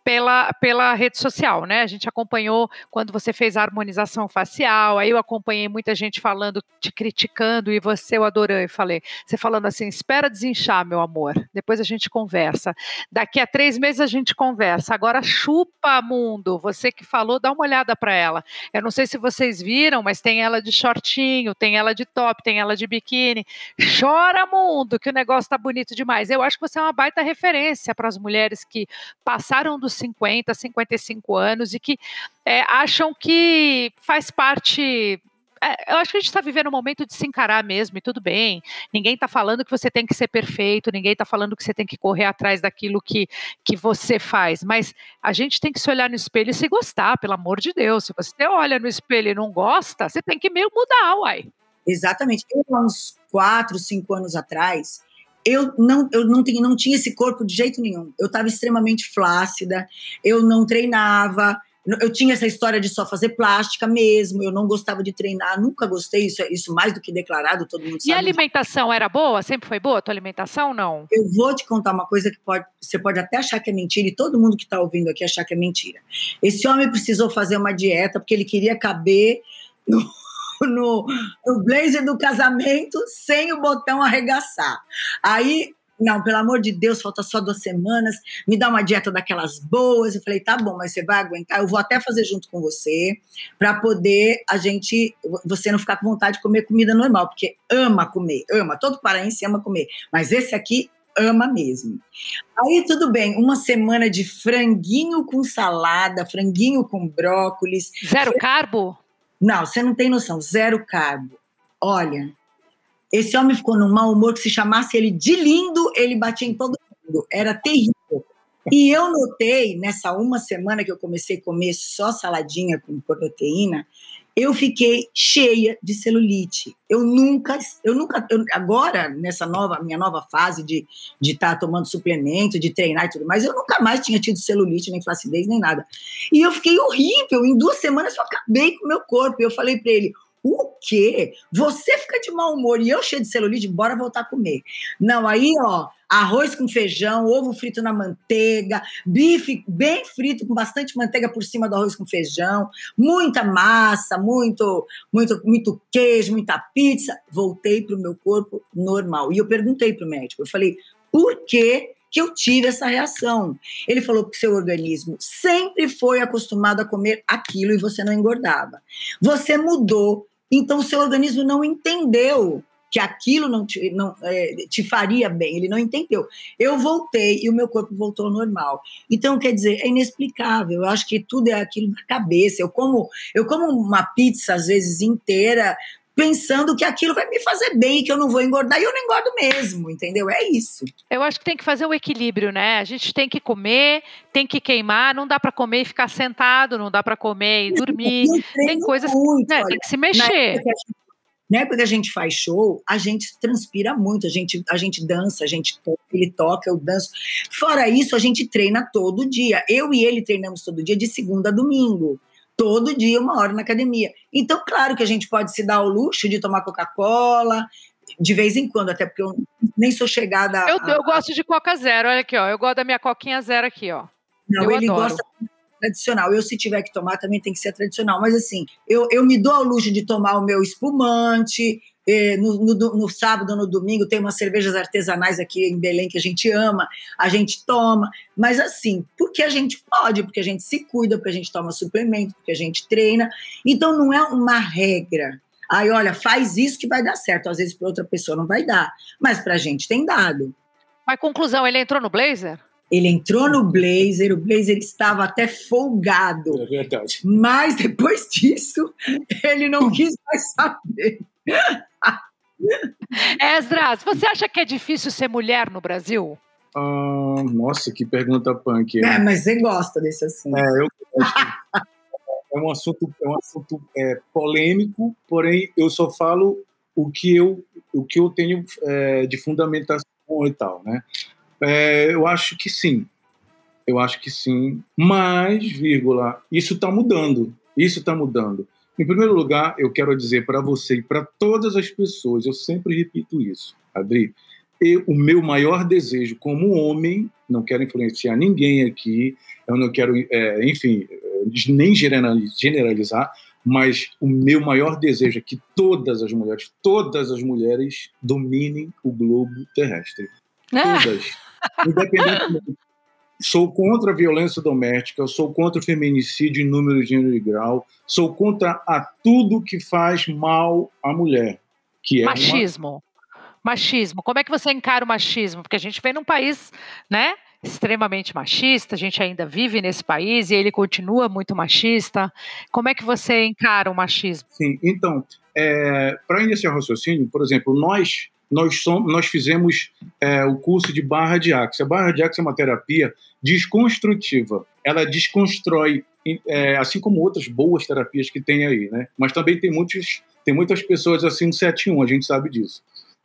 Speaker 1: pela, pela rede social, né? A gente acompanhou quando você fez a harmonização facial, aí eu acompanhei muita gente falando, te criticando, e você, eu adorei, falei, você falando assim, espera desinchar, meu amor, depois a gente conversa. Daqui a três meses a gente conversa. Agora chupa, mundo. Você que falou, dá uma olhada para ela. Eu não sei se vocês viram, mas tem ela de shortinho, tem ela de top, tem ela de biquíni. Chora, mundo, que o negócio tá bonito demais. Eu acho que você é uma baita referência para as mulheres que passaram dos 50, 55 anos e que é, acham que faz parte. É, eu acho que a gente está vivendo um momento de se encarar mesmo, e tudo bem. Ninguém está falando que você tem que ser perfeito, ninguém está falando que você tem que correr atrás daquilo que, que você faz, mas a gente tem que se olhar no espelho e se gostar, pelo amor de Deus. Se você olha no espelho e não gosta, você tem que meio mudar, uai.
Speaker 3: Exatamente. Eu, há uns quatro, cinco anos atrás, eu não, eu não, tinha, não tinha esse corpo de jeito nenhum. Eu estava extremamente flácida, eu não treinava, eu tinha essa história de só fazer plástica mesmo, eu não gostava de treinar, nunca gostei, isso, é- isso mais do que declarado, todo mundo
Speaker 1: E a
Speaker 3: sabe.
Speaker 1: alimentação era boa? Sempre foi boa a tua alimentação? Não.
Speaker 3: Eu vou te contar uma coisa que pode, você pode até achar que é mentira, e todo mundo que está ouvindo aqui achar que é mentira. Esse homem precisou fazer uma dieta porque ele queria caber no, no, no blazer do casamento sem o botão arregaçar. Aí, não, pelo amor de Deus, falta só duas semanas, me dá uma dieta daquelas boas. Eu falei, tá bom, mas você vai aguentar? Eu vou até fazer junto com você, para poder a gente, você não ficar com vontade de comer comida normal, porque ama comer, ama, todo paraense ama comer. Mas esse aqui ama mesmo. Aí tudo bem, uma semana de franguinho com salada, franguinho com brócolis.
Speaker 1: Zero carbo?
Speaker 3: Não, você não tem noção, zero carbo. Olha, esse homem ficou num mau humor que se chamasse ele de lindo, ele batia em todo mundo. Era terrível. E eu notei, nessa uma semana que eu comecei a comer só saladinha com proteína, eu fiquei cheia de celulite. Eu nunca, eu nunca, eu- agora nessa nova, minha nova fase de de estar tomando suplemento, de treinar e tudo mais, eu nunca mais tinha tido celulite, nem flacidez, nem nada. E eu fiquei horrível. Em duas semanas eu acabei com o meu corpo. Eu falei para ele: o quê? Você fica de mau humor e eu cheio de celulite, bora voltar a comer. Não, aí, ó, arroz com feijão, ovo frito na manteiga, bife bem frito com bastante manteiga por cima do arroz com feijão, muita massa, muito, muito, muito queijo, muita pizza. Voltei para o meu corpo normal. E eu perguntei para o médico, eu falei, por que que eu tive essa reação? Ele falou que seu organismo sempre foi acostumado a comer aquilo e você não engordava. Você mudou, então o seu organismo não entendeu que aquilo não te, não, é, te faria bem, ele não entendeu. Eu voltei e o meu corpo voltou ao normal. Então, quer dizer, é inexplicável. Eu acho que tudo é aquilo da cabeça. Eu como, eu como uma pizza, às vezes, inteira, pensando que aquilo vai me fazer bem, que eu não vou engordar, e eu não engordo mesmo, entendeu? É isso.
Speaker 1: Eu acho que tem que fazer o equilíbrio, né? A gente tem que comer, tem que queimar, não dá para comer e ficar sentado, não dá para comer e dormir.
Speaker 3: Treino
Speaker 1: coisas-
Speaker 3: muito,
Speaker 1: né?
Speaker 3: olha.
Speaker 1: Tem que se mexer.
Speaker 3: na época que a gente faz show, a gente transpira muito, a gente, a gente dança, a gente toca, ele toca, eu danço. Fora isso, a gente treina todo dia. Eu e ele treinamos todo dia, de segunda a domingo. Todo dia, uma hora na academia. Então, claro que a gente pode se dar o luxo de tomar Coca-Cola, de vez em quando, até porque eu nem sou chegada
Speaker 1: Eu,
Speaker 3: a,
Speaker 1: eu gosto de Coca Zero, olha aqui, ó. Eu gosto da minha coquinha zero aqui, ó.
Speaker 3: Não,
Speaker 1: Eu
Speaker 3: ele
Speaker 1: adoro.
Speaker 3: gosta tradicional. Eu, se tiver que tomar, também tem que ser tradicional. Mas, assim, eu, eu me dou ao luxo de tomar o meu espumante. Eh, No, no, no sábado, no domingo, tem umas cervejas artesanais aqui em Belém que a gente ama, a gente toma. Mas, assim, porque a gente pode, porque a gente se cuida, porque a gente toma suplemento, porque a gente treina. Então, não é uma regra. Aí, olha, faz isso que vai dar certo. Às vezes, para outra pessoa não vai dar. Mas para a gente tem dado.
Speaker 1: Mas conclusão, ele entrou no Blazer?
Speaker 3: Ele entrou no blazer, o blazer estava até folgado.
Speaker 4: É verdade.
Speaker 3: Mas depois disso, ele não quis mais saber.
Speaker 1: Esdras, você acha que é difícil ser mulher no Brasil?
Speaker 4: Ah, nossa, que pergunta punk.
Speaker 3: É, mas você gosta desse assunto.
Speaker 4: É, eu gosto. É um assunto, é um assunto é, polêmico, porém eu só falo o que eu o que eu tenho é, de fundamentação e tal, né? É, eu acho que sim, eu acho que sim, mas, vírgula, isso está mudando, isso está mudando. Em primeiro lugar, eu quero dizer para você e para todas as pessoas, eu sempre repito isso, Adri, eu, o meu maior desejo como homem, não quero influenciar ninguém aqui, eu não quero, é, enfim, nem generalizar, mas o meu maior desejo é que todas as mulheres, todas as mulheres dominem o globo terrestre. Ah. Todas. Sou contra a violência doméstica, sou contra o feminicídio em número, gênero e grau, sou contra a tudo que faz mal à mulher. Que é
Speaker 1: machismo. Uma... Machismo. Como é que você encara o machismo? Porque a gente vem num país, né? extremamente machista, a gente ainda vive nesse país e ele continua muito machista. Como é que você encara o machismo?
Speaker 4: Sim, então, é, para iniciar o raciocínio, por exemplo, nós nós, somos, nós fizemos é, o curso de barra de axis. A barra de axis é uma terapia desconstrutiva. Ela desconstrói, é, assim como outras boas terapias que tem aí, né? Mas também tem, muitos, tem muitas pessoas assim no 71, a gente sabe disso.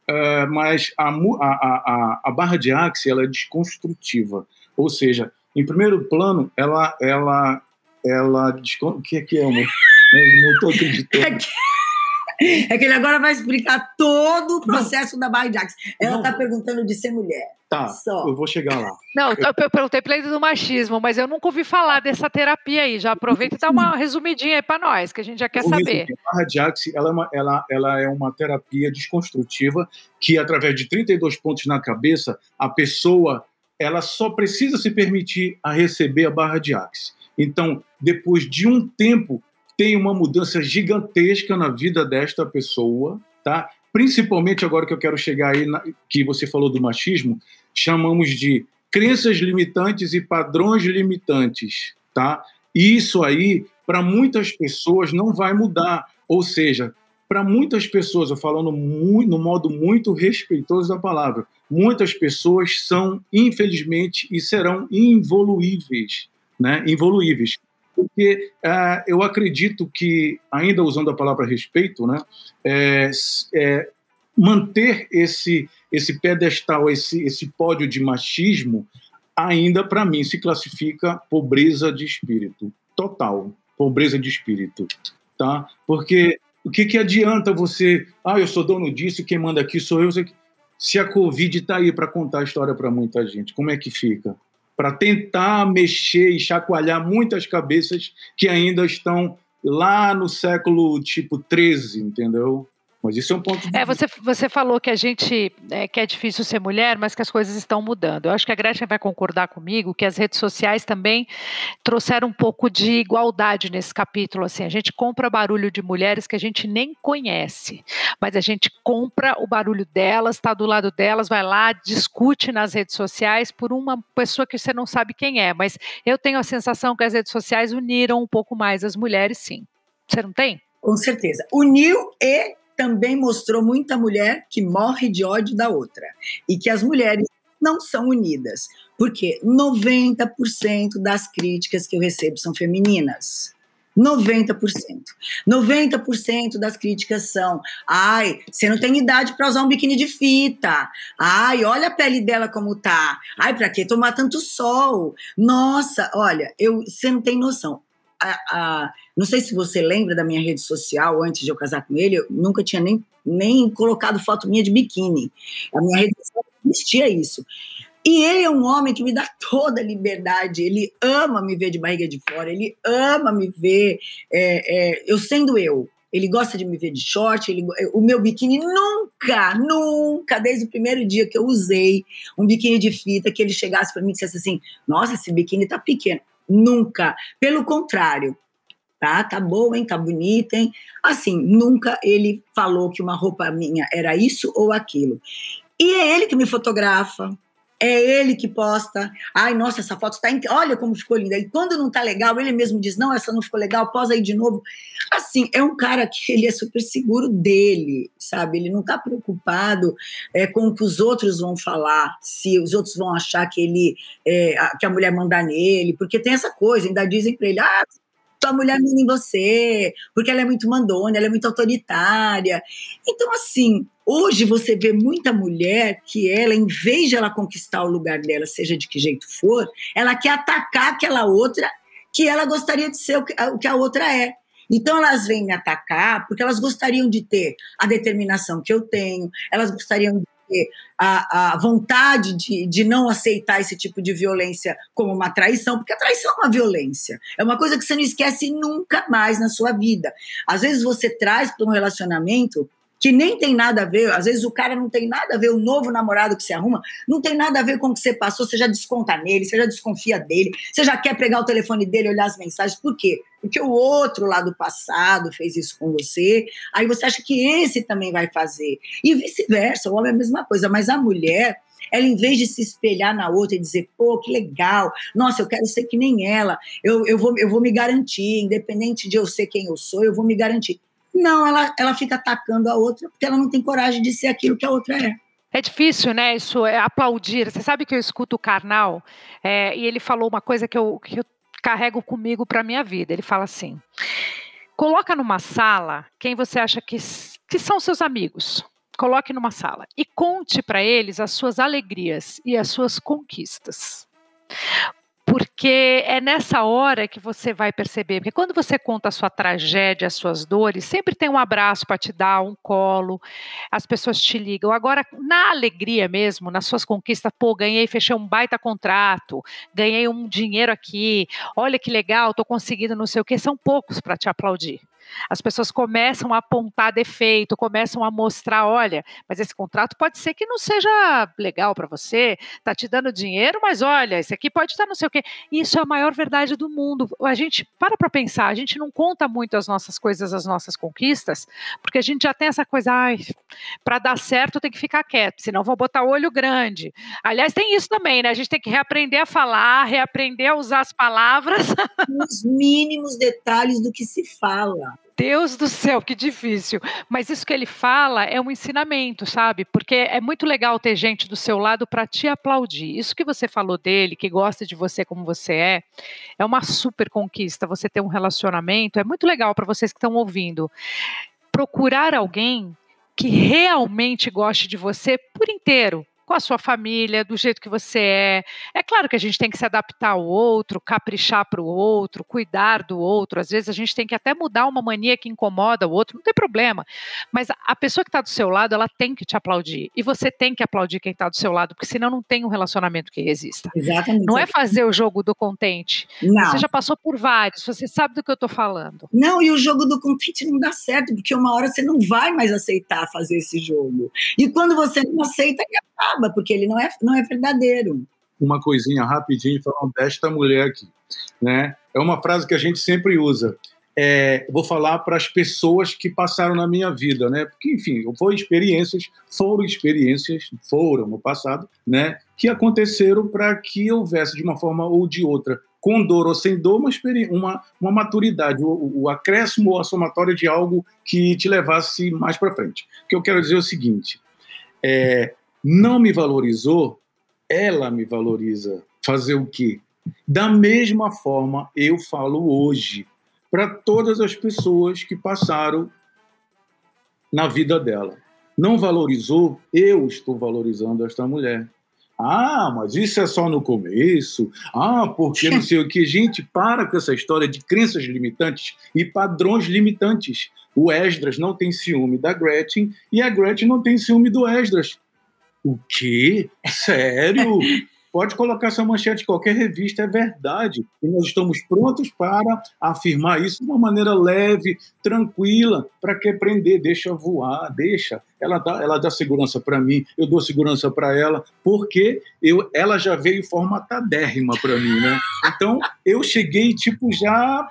Speaker 4: Uh, mas a, a, a, a, barra de Axie ela é desconstrutiva, ou seja, em primeiro plano, ela, ela, ela, o que é que é, amor? Eu não estou acreditando. É que...
Speaker 3: Ele agora vai explicar todo o processo não. da barra de Axie. Ela está perguntando de ser mulher.
Speaker 4: Tá, Só. eu vou chegar lá.
Speaker 1: Não, eu, eu perguntei para ele do machismo, mas eu nunca ouvi falar dessa terapia aí. Já aproveita e dá uma resumidinha aí para nós, que a gente já quer saber.
Speaker 4: A barra de Axie, ela é, uma, ela, ela é uma terapia desconstrutiva que, através de 32 pontos na cabeça, a pessoa ela só precisa se permitir a receber a barra de Axie. Então, depois de um tempo, tem uma mudança gigantesca na vida desta pessoa, tá? Principalmente agora que eu quero chegar aí, na, que você falou do machismo, chamamos de crenças limitantes e padrões limitantes, tá? Isso aí, para muitas pessoas, não vai mudar. Ou seja, para muitas pessoas, eu falando muito, no modo muito respeitoso da palavra, muitas pessoas são, infelizmente, e serão involuíveis, né? Involuíveis porque uh, eu acredito que, ainda usando a palavra respeito, né, é, é, manter esse, esse pedestal, esse, esse pódio de machismo, ainda para mim se classifica pobreza de espírito, total, pobreza de espírito, tá? Porque o que, que adianta você, ah, eu sou dono disso, quem manda aqui sou eu, se a Covid está aí para contar a história para muita gente, como é que fica? Para tentar mexer e chacoalhar muitas cabeças que ainda estão lá no século tipo 13, entendeu? Mas isso é um ponto.
Speaker 1: É, você, você falou que a gente é, que é difícil ser mulher, mas que as coisas estão mudando. Eu acho que a Gretchen vai concordar comigo que as redes sociais também trouxeram um pouco de igualdade nesse capítulo. Assim, a gente compra barulho de mulheres que a gente nem conhece, mas a gente compra o barulho delas, está do lado delas, vai lá, discute nas redes sociais por uma pessoa que você não sabe quem é. Mas eu tenho a sensação que as redes sociais uniram um pouco mais as mulheres, sim. Você não tem?
Speaker 3: Com certeza. Uniu e também mostrou muita mulher que morre de ódio da outra e que as mulheres não são unidas, porque 90% das críticas que eu recebo são femininas. 90%. 90% das críticas são: ai, você não tem idade para usar um biquíni de fita. Ai, olha a pele dela como tá. Ai, para que tomar tanto sol? Nossa, olha, eu, você não tem noção a, a, não sei se você lembra da minha rede social antes de eu casar com ele, eu nunca tinha nem, nem colocado foto minha de biquíni. A minha rede social existia isso. E ele é um homem que me dá toda a liberdade, ele ama me ver de barriga de fora, ele ama me ver é, é, eu sendo eu. Ele gosta de me ver de short, ele, o meu biquíni nunca, nunca, desde o primeiro dia que eu usei um biquíni de fita, que ele chegasse para mim e dissesse assim: Nossa, esse biquíni tá pequeno. Nunca. Pelo contrário, tá? Tá boa, hein? Tá bonita, hein? Assim, nunca ele falou que uma roupa minha era isso ou aquilo. E é ele que me fotografa, é ele que posta. Ai, nossa, essa foto está. Olha como ficou linda. E quando não está legal, ele mesmo diz: não, essa não ficou legal, posa aí de novo. Assim, é um cara que ele é super seguro dele, sabe? Ele não está preocupado é, com o que os outros vão falar, se os outros vão achar que ele é, que a mulher manda nele, porque tem essa coisa, ainda dizem para ele: ah, tua mulher manda em você, porque ela é muito mandona, ela é muito autoritária. Então, assim, hoje você vê muita mulher que ela, em vez de ela conquistar o lugar dela, seja de que jeito for, ela quer atacar aquela outra que ela gostaria de ser o que a outra é. Então elas vêm me atacar porque elas gostariam de ter a determinação que eu tenho, elas gostariam de a, a vontade de, de não aceitar esse tipo de violência como uma traição, porque a traição é uma violência. É uma coisa que você não esquece nunca mais na sua vida. Às vezes você traz para um relacionamento que nem tem nada a ver, às vezes o cara não tem nada a ver, o novo namorado que você arruma, não tem nada a ver com o que você passou, você já desconta nele, você já desconfia dele, você já quer pegar o telefone dele, olhar as mensagens, por quê? Porque o outro lá do passado fez isso com você, aí você acha que esse também vai fazer. E vice-versa, o homem é a mesma coisa, mas a mulher, ela, em vez de se espelhar na outra e dizer, pô, que legal, nossa, eu quero ser que nem ela, eu, eu, vou, eu vou me garantir, independente de eu ser quem eu sou, eu vou me garantir. Não, ela, ela fica atacando a outra porque ela não tem coragem de ser aquilo que a outra é.
Speaker 1: É difícil, né? Isso é aplaudir. Você sabe que eu escuto o Karnal é, e ele falou uma coisa que eu, que eu carrego comigo para minha vida. Ele fala assim: coloca numa sala quem você acha que, que são seus amigos. Coloque numa sala e conte para eles as suas alegrias e as suas conquistas porque é nessa hora que você vai perceber. Porque quando você conta a sua tragédia, as suas dores, sempre tem um abraço para te dar, um colo, as pessoas te ligam. Agora, na alegria mesmo, nas suas conquistas, pô, ganhei, fechei um baita contrato, ganhei um dinheiro aqui, olha que legal, estou conseguindo não sei o que, são poucos para te aplaudir. As pessoas começam a apontar defeito, começam a mostrar, olha, mas esse contrato pode ser que não seja legal para você, tá te dando dinheiro, mas olha, esse aqui pode estar não sei o quê. Isso é a maior verdade do mundo. A gente para para pensar, a gente não conta muito as nossas coisas, as nossas conquistas, porque a gente já tem essa coisa, ai, para dar certo tem que ficar quieto, senão vou botar olho grande. Aliás, tem isso também, né? A gente tem que reaprender a falar, reaprender a usar as palavras.
Speaker 3: Os mínimos detalhes do que se fala.
Speaker 1: Deus do céu, que difícil. Mas isso que ele fala é um ensinamento, sabe? Porque é muito legal ter gente do seu lado para te aplaudir. Isso que você falou dele, que gosta de você como você é, é uma super conquista. Você ter um relacionamento é muito legal para vocês que estão ouvindo. Procurar alguém que realmente goste de você por inteiro, com a sua família, do jeito que você é. É claro que a gente tem que se adaptar ao outro, caprichar para o outro, cuidar do outro. Às vezes a gente tem que até mudar uma mania que incomoda o outro, não tem problema. Mas a pessoa que está do seu lado, ela tem que te aplaudir. E você tem que aplaudir quem está do seu lado, porque senão não tem um relacionamento que resista.
Speaker 3: Exatamente.
Speaker 1: Não é fazer o jogo do contente.
Speaker 3: Não.
Speaker 1: Você já passou por vários, você sabe do que eu estou falando.
Speaker 3: Não, e o jogo do contente não dá certo, porque uma hora você não vai mais aceitar fazer esse jogo. E quando você não aceita, ele acaba, porque ele não é, não é verdadeiro.
Speaker 4: Uma coisinha rapidinho falando desta mulher aqui, né? É uma frase que a gente sempre usa. É, vou falar para as pessoas que passaram na minha vida, né? Porque, enfim, foram experiências, foram experiências, foram no passado, né? Que aconteceram para que houvesse de uma forma ou de outra, com dor ou sem dor, uma, uma, uma maturidade, o, o acréscimo ou a somatória de algo que te levasse mais para frente. O que eu quero dizer é o seguinte: é, não me valorizou, ela me valoriza. Fazer o quê? Da mesma forma, eu falo hoje para todas as pessoas que passaram na vida dela. Não valorizou, eu estou valorizando esta mulher. Ah, mas isso é só no começo. Ah, porque não sei o que. Gente, para com essa história de crenças limitantes e padrões limitantes. O Esdras não tem ciúme da Gretchen e a Gretchen não tem ciúme do Esdras. O quê? Sério? Pode colocar essa manchete em qualquer revista, é verdade. E nós estamos prontos para afirmar isso de uma maneira leve, tranquila. Para que prender? Deixa voar, deixa. Ela dá, ela dá segurança para mim, eu dou segurança para ela, porque eu, ela já veio formatadérrima para mim, né? Então eu cheguei, tipo, já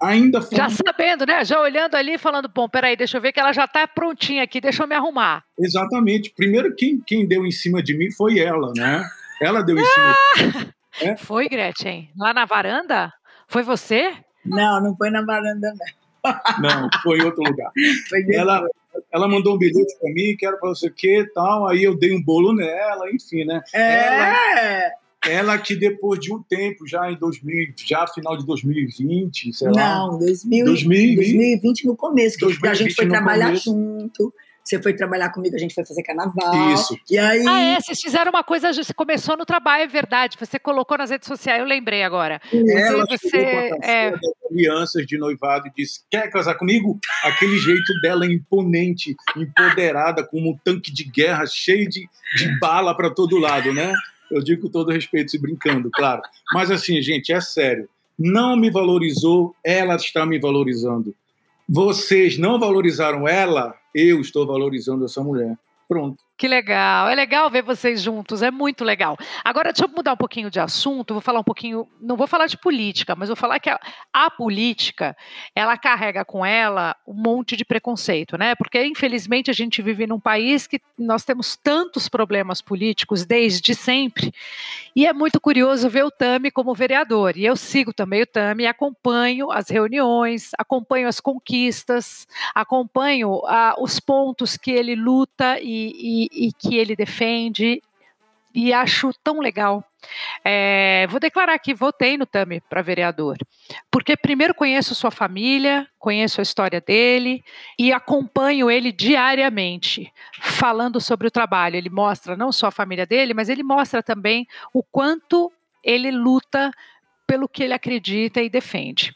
Speaker 4: ainda
Speaker 1: foi... Já sabendo, né? Já olhando ali falando, bom, peraí, deixa eu ver que ela já está prontinha aqui, deixa eu me arrumar.
Speaker 4: Exatamente. Primeiro, quem, quem deu em cima de mim foi ela, né? Ela deu em cima.
Speaker 1: Ah! É? Foi, Gretchen? Lá na varanda? Foi você?
Speaker 3: Não, não foi na varanda, não.
Speaker 4: Não, foi em outro lugar. ela, ela mandou um bilhete para mim, quero para você o que tal. Aí eu dei um bolo nela, enfim, né?
Speaker 3: É.
Speaker 4: Ela, ela que depois de um tempo, já em 2000, já final de 2020, sei
Speaker 3: lá. Não, 2000, 2020, 2020 no começo, que 2020 a gente foi trabalhar começo. junto. Você foi trabalhar comigo, a gente foi fazer carnaval. Isso. E aí...
Speaker 1: Ah, é, vocês fizeram uma coisa, você começou no trabalho, é verdade. Você colocou nas redes sociais, eu lembrei agora.
Speaker 4: Ela você, você é... alianças de noivado e disse: quer casar comigo? Aquele jeito dela imponente, empoderada, como um tanque de guerra, cheio de, de bala para todo lado, né? Eu digo com todo respeito, se brincando, claro. Mas assim, gente, é sério. Não me valorizou, ela está me valorizando. Vocês não valorizaram ela, eu estou valorizando essa mulher. Pronto.
Speaker 1: Que legal, é legal ver vocês juntos, é muito legal. Agora, deixa eu mudar um pouquinho de assunto, vou falar um pouquinho, não vou falar de política, mas vou falar que a, a, política, ela carrega com ela um monte de preconceito, né? Porque, infelizmente, a gente vive num país que nós temos tantos problemas políticos desde sempre, e é muito curioso ver o Tami como vereador, e eu sigo também o Tami, acompanho as reuniões, acompanho as conquistas, acompanho ah, os pontos que ele luta e, e e, que ele defende e acho tão legal. É, vou declarar que votei no Tami para vereador, porque primeiro conheço sua família, conheço a história dele e acompanho ele diariamente, falando sobre o trabalho. Ele mostra não só a família dele, mas ele mostra também o quanto ele luta pelo que ele acredita e defende.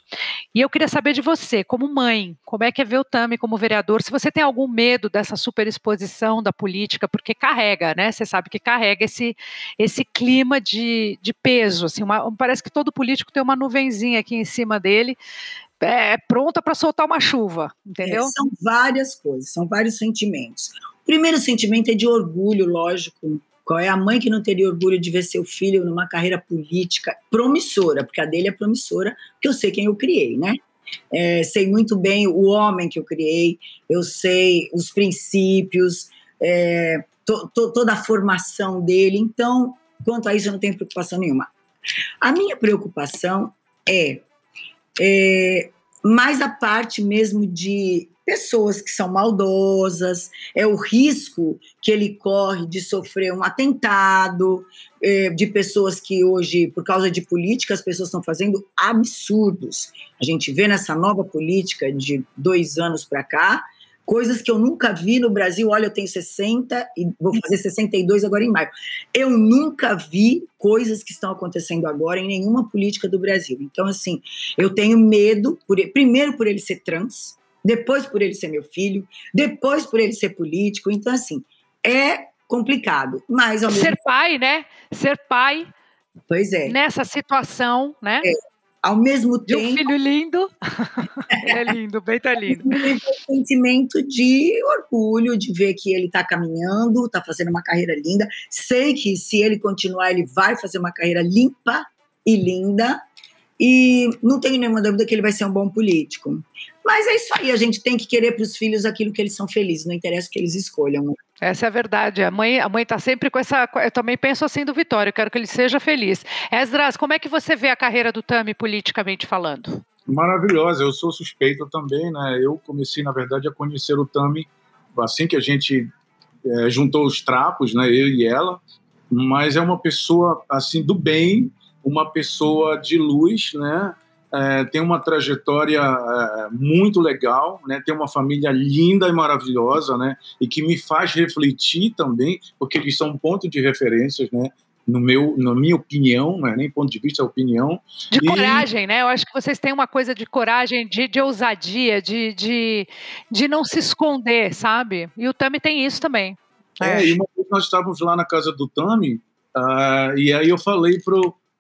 Speaker 1: E eu queria saber de você, como mãe, como é que é ver o Tami como vereador? Se você tem algum medo dessa superexposição da política, porque carrega, né? Você sabe que carrega esse, esse clima de, de peso. Assim, uma, parece que todo político tem uma nuvenzinha aqui em cima dele, é, pronta para soltar uma chuva, entendeu? É,
Speaker 3: são várias coisas, são vários sentimentos. O primeiro sentimento é de orgulho, lógico, qual é a mãe que não teria orgulho de ver seu filho numa carreira política promissora? Porque a dele é promissora, porque eu sei quem eu criei, né? É, sei muito bem o homem que eu criei, eu sei os princípios, é, to, to, toda a formação dele. Então, quanto a isso, eu não tenho preocupação nenhuma. A minha preocupação é, é mais a parte mesmo de pessoas que são maldosas, é o risco que ele corre de sofrer um atentado, é, de pessoas que hoje, por causa de política, as pessoas estão fazendo absurdos. A gente vê nessa nova política de dois anos para cá, coisas que eu nunca vi no Brasil. Olha, eu tenho 60 e vou fazer 62 agora em maio. Eu nunca vi coisas que estão acontecendo agora em nenhuma política do Brasil. Então, assim, eu tenho medo, por, primeiro por ele ser trans, depois por ele ser meu filho, depois por ele ser político. Então, assim, é complicado. Mas ao
Speaker 1: mesmo Ser pai, né? Ser pai.
Speaker 3: Pois é.
Speaker 1: Nessa situação, né?
Speaker 3: É. Ao mesmo
Speaker 1: de
Speaker 3: tempo.
Speaker 1: um filho lindo. é lindo, bem tá lindo.
Speaker 3: Um sentimento de orgulho de ver que ele está caminhando, está fazendo uma carreira linda. Sei que se ele continuar, ele vai fazer uma carreira limpa e linda. E não tenho nenhuma dúvida que ele vai ser um bom político. Mas é isso aí, a gente tem que querer para os filhos aquilo que eles são felizes, não interessa o que eles escolham. Né?
Speaker 1: Essa é a verdade. A mãe, a mãe está sempre com essa. Eu também penso assim do Vitório, eu quero que ele seja feliz. Esdras, como é que você vê a carreira do Tami politicamente falando?
Speaker 4: Maravilhosa, eu sou suspeito também, né? Eu comecei, na verdade, a conhecer o Tami assim que a gente é, juntou os trapos, né? Eu e ela, mas é uma pessoa assim do bem, uma pessoa de luz, né? É, tem uma trajetória é, muito legal, né? Tem uma família linda e maravilhosa, né? E que me faz refletir também, porque eles são um ponto de referências, né? No meu, na minha opinião, não é nem ponto de vista, é opinião.
Speaker 1: De e... coragem, né? Eu acho que vocês têm uma coisa de coragem, de, de ousadia, de, de, de não se esconder, sabe? E o Tami tem isso também.
Speaker 4: É, e uma vez nós estávamos lá na casa do Tami, uh, e aí eu falei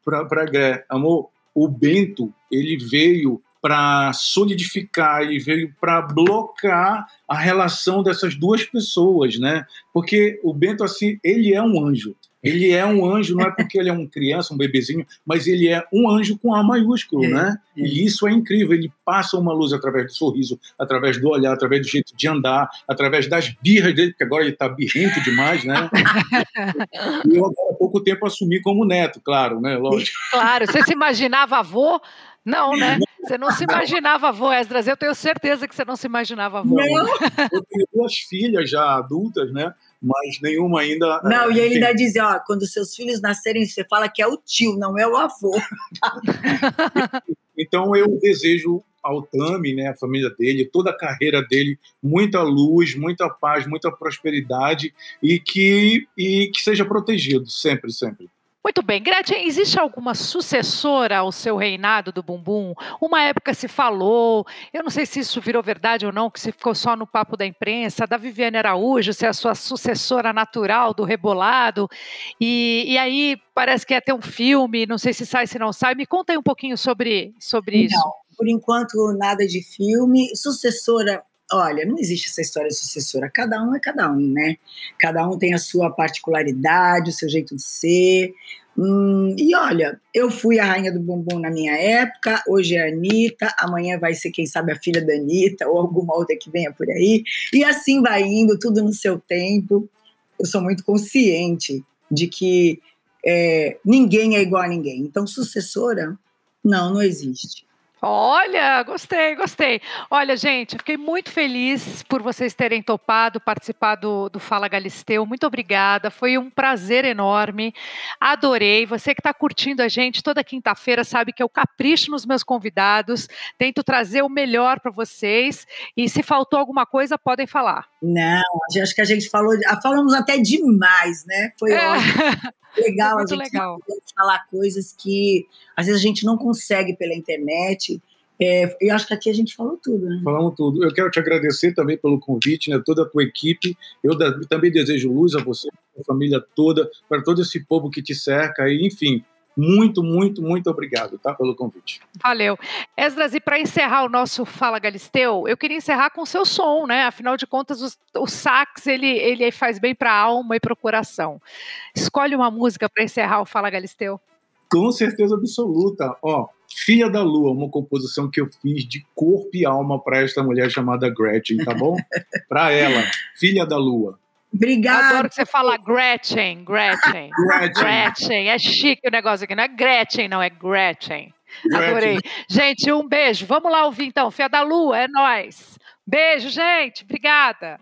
Speaker 4: para a Gré, amor, o Bento ele veio para solidificar, ele veio para bloquear a relação dessas duas pessoas, né? Porque o Bento assim, ele é um anjo. Ele é um anjo, não é porque ele é um criança, um bebezinho, mas ele é um anjo com A maiúsculo, é, né? É. E isso é incrível. Ele passa uma luz através do sorriso, através do olhar, através do jeito de andar, através das birras dele, porque agora ele está birrento demais, né? e eu, há pouco tempo, assumi como neto, claro, né? Lógico.
Speaker 1: Claro, você se imaginava avô? Não, né? Você não se imaginava avô, Esdras. Eu tenho certeza que você não se imaginava avô.
Speaker 3: Não.
Speaker 4: Eu tenho duas filhas já adultas, né? Mas nenhuma ainda.
Speaker 3: Não, é, e ele ainda diz: ó, quando seus filhos nascerem, você fala que é o tio, não é o avô.
Speaker 4: então eu desejo ao Tami, né, a família dele, toda a carreira dele, muita luz, muita paz, muita prosperidade e que, e que seja protegido sempre, sempre.
Speaker 1: Muito bem. Gretchen, existe alguma sucessora ao seu reinado do bumbum? Uma época se falou, eu não sei se isso virou verdade ou não, que se ficou só no papo da imprensa, da Viviane Araújo ser a sua sucessora natural do rebolado. E, e aí parece que ia ter um filme, não sei se sai, se não sai. Me conta aí um pouquinho sobre, sobre não, isso.
Speaker 3: Por enquanto, nada de filme. Sucessora, Olha, não existe essa história sucessora. Cada um é cada um, né? Cada um tem a sua particularidade, o seu jeito de ser. Hum, e olha, eu fui a rainha do bumbum na minha época, hoje é a Anitta, amanhã vai ser, quem sabe, a filha da Anitta ou alguma outra que venha por aí. E assim vai indo, tudo no seu tempo. Eu sou muito consciente de que é, ninguém é igual a ninguém. Então, sucessora, não, não existe.
Speaker 1: Olha, gostei, gostei. Olha, gente, fiquei muito feliz por vocês terem topado participar do, do Fala Galisteu. Muito obrigada, foi um prazer enorme. Adorei. Você que está curtindo a gente toda quinta-feira sabe que eu capricho nos meus convidados, tento trazer o melhor para vocês. E se faltou alguma coisa, podem falar.
Speaker 3: Não, acho que a gente falou, falamos até demais, né? Foi é. ótimo. legal a gente legal. falar coisas que às vezes a gente não consegue pela internet. É, eu acho que aqui a gente falou tudo, né?
Speaker 4: Falamos tudo. Eu quero te agradecer também pelo convite, né? Toda a tua equipe. Eu da, também desejo luz a você, a família toda, para todo esse povo que te cerca. E, enfim, muito, muito, muito obrigado, tá, pelo convite.
Speaker 1: Valeu. Esdras, e para encerrar o nosso Fala Galisteu, eu queria encerrar com o seu som, né? Afinal de contas, o, o sax, ele, ele faz bem para a alma e para o coração. Escolhe uma música para encerrar o Fala Galisteu.
Speaker 4: Com certeza absoluta. Ó, Filha da Lua, uma composição que eu fiz de corpo e alma para esta mulher chamada Gretchen, tá bom? para ela, Filha da Lua.
Speaker 3: Obrigada.
Speaker 1: Adoro que você fala Gretchen, Gretchen. Gretchen. Gretchen. É chique o negócio aqui. Não é Gretchen, não, é Gretchen. Gretchen. Adorei. Gente, um beijo. Vamos lá ouvir então. Fia da Lua, é nós. Beijo, gente. Obrigada.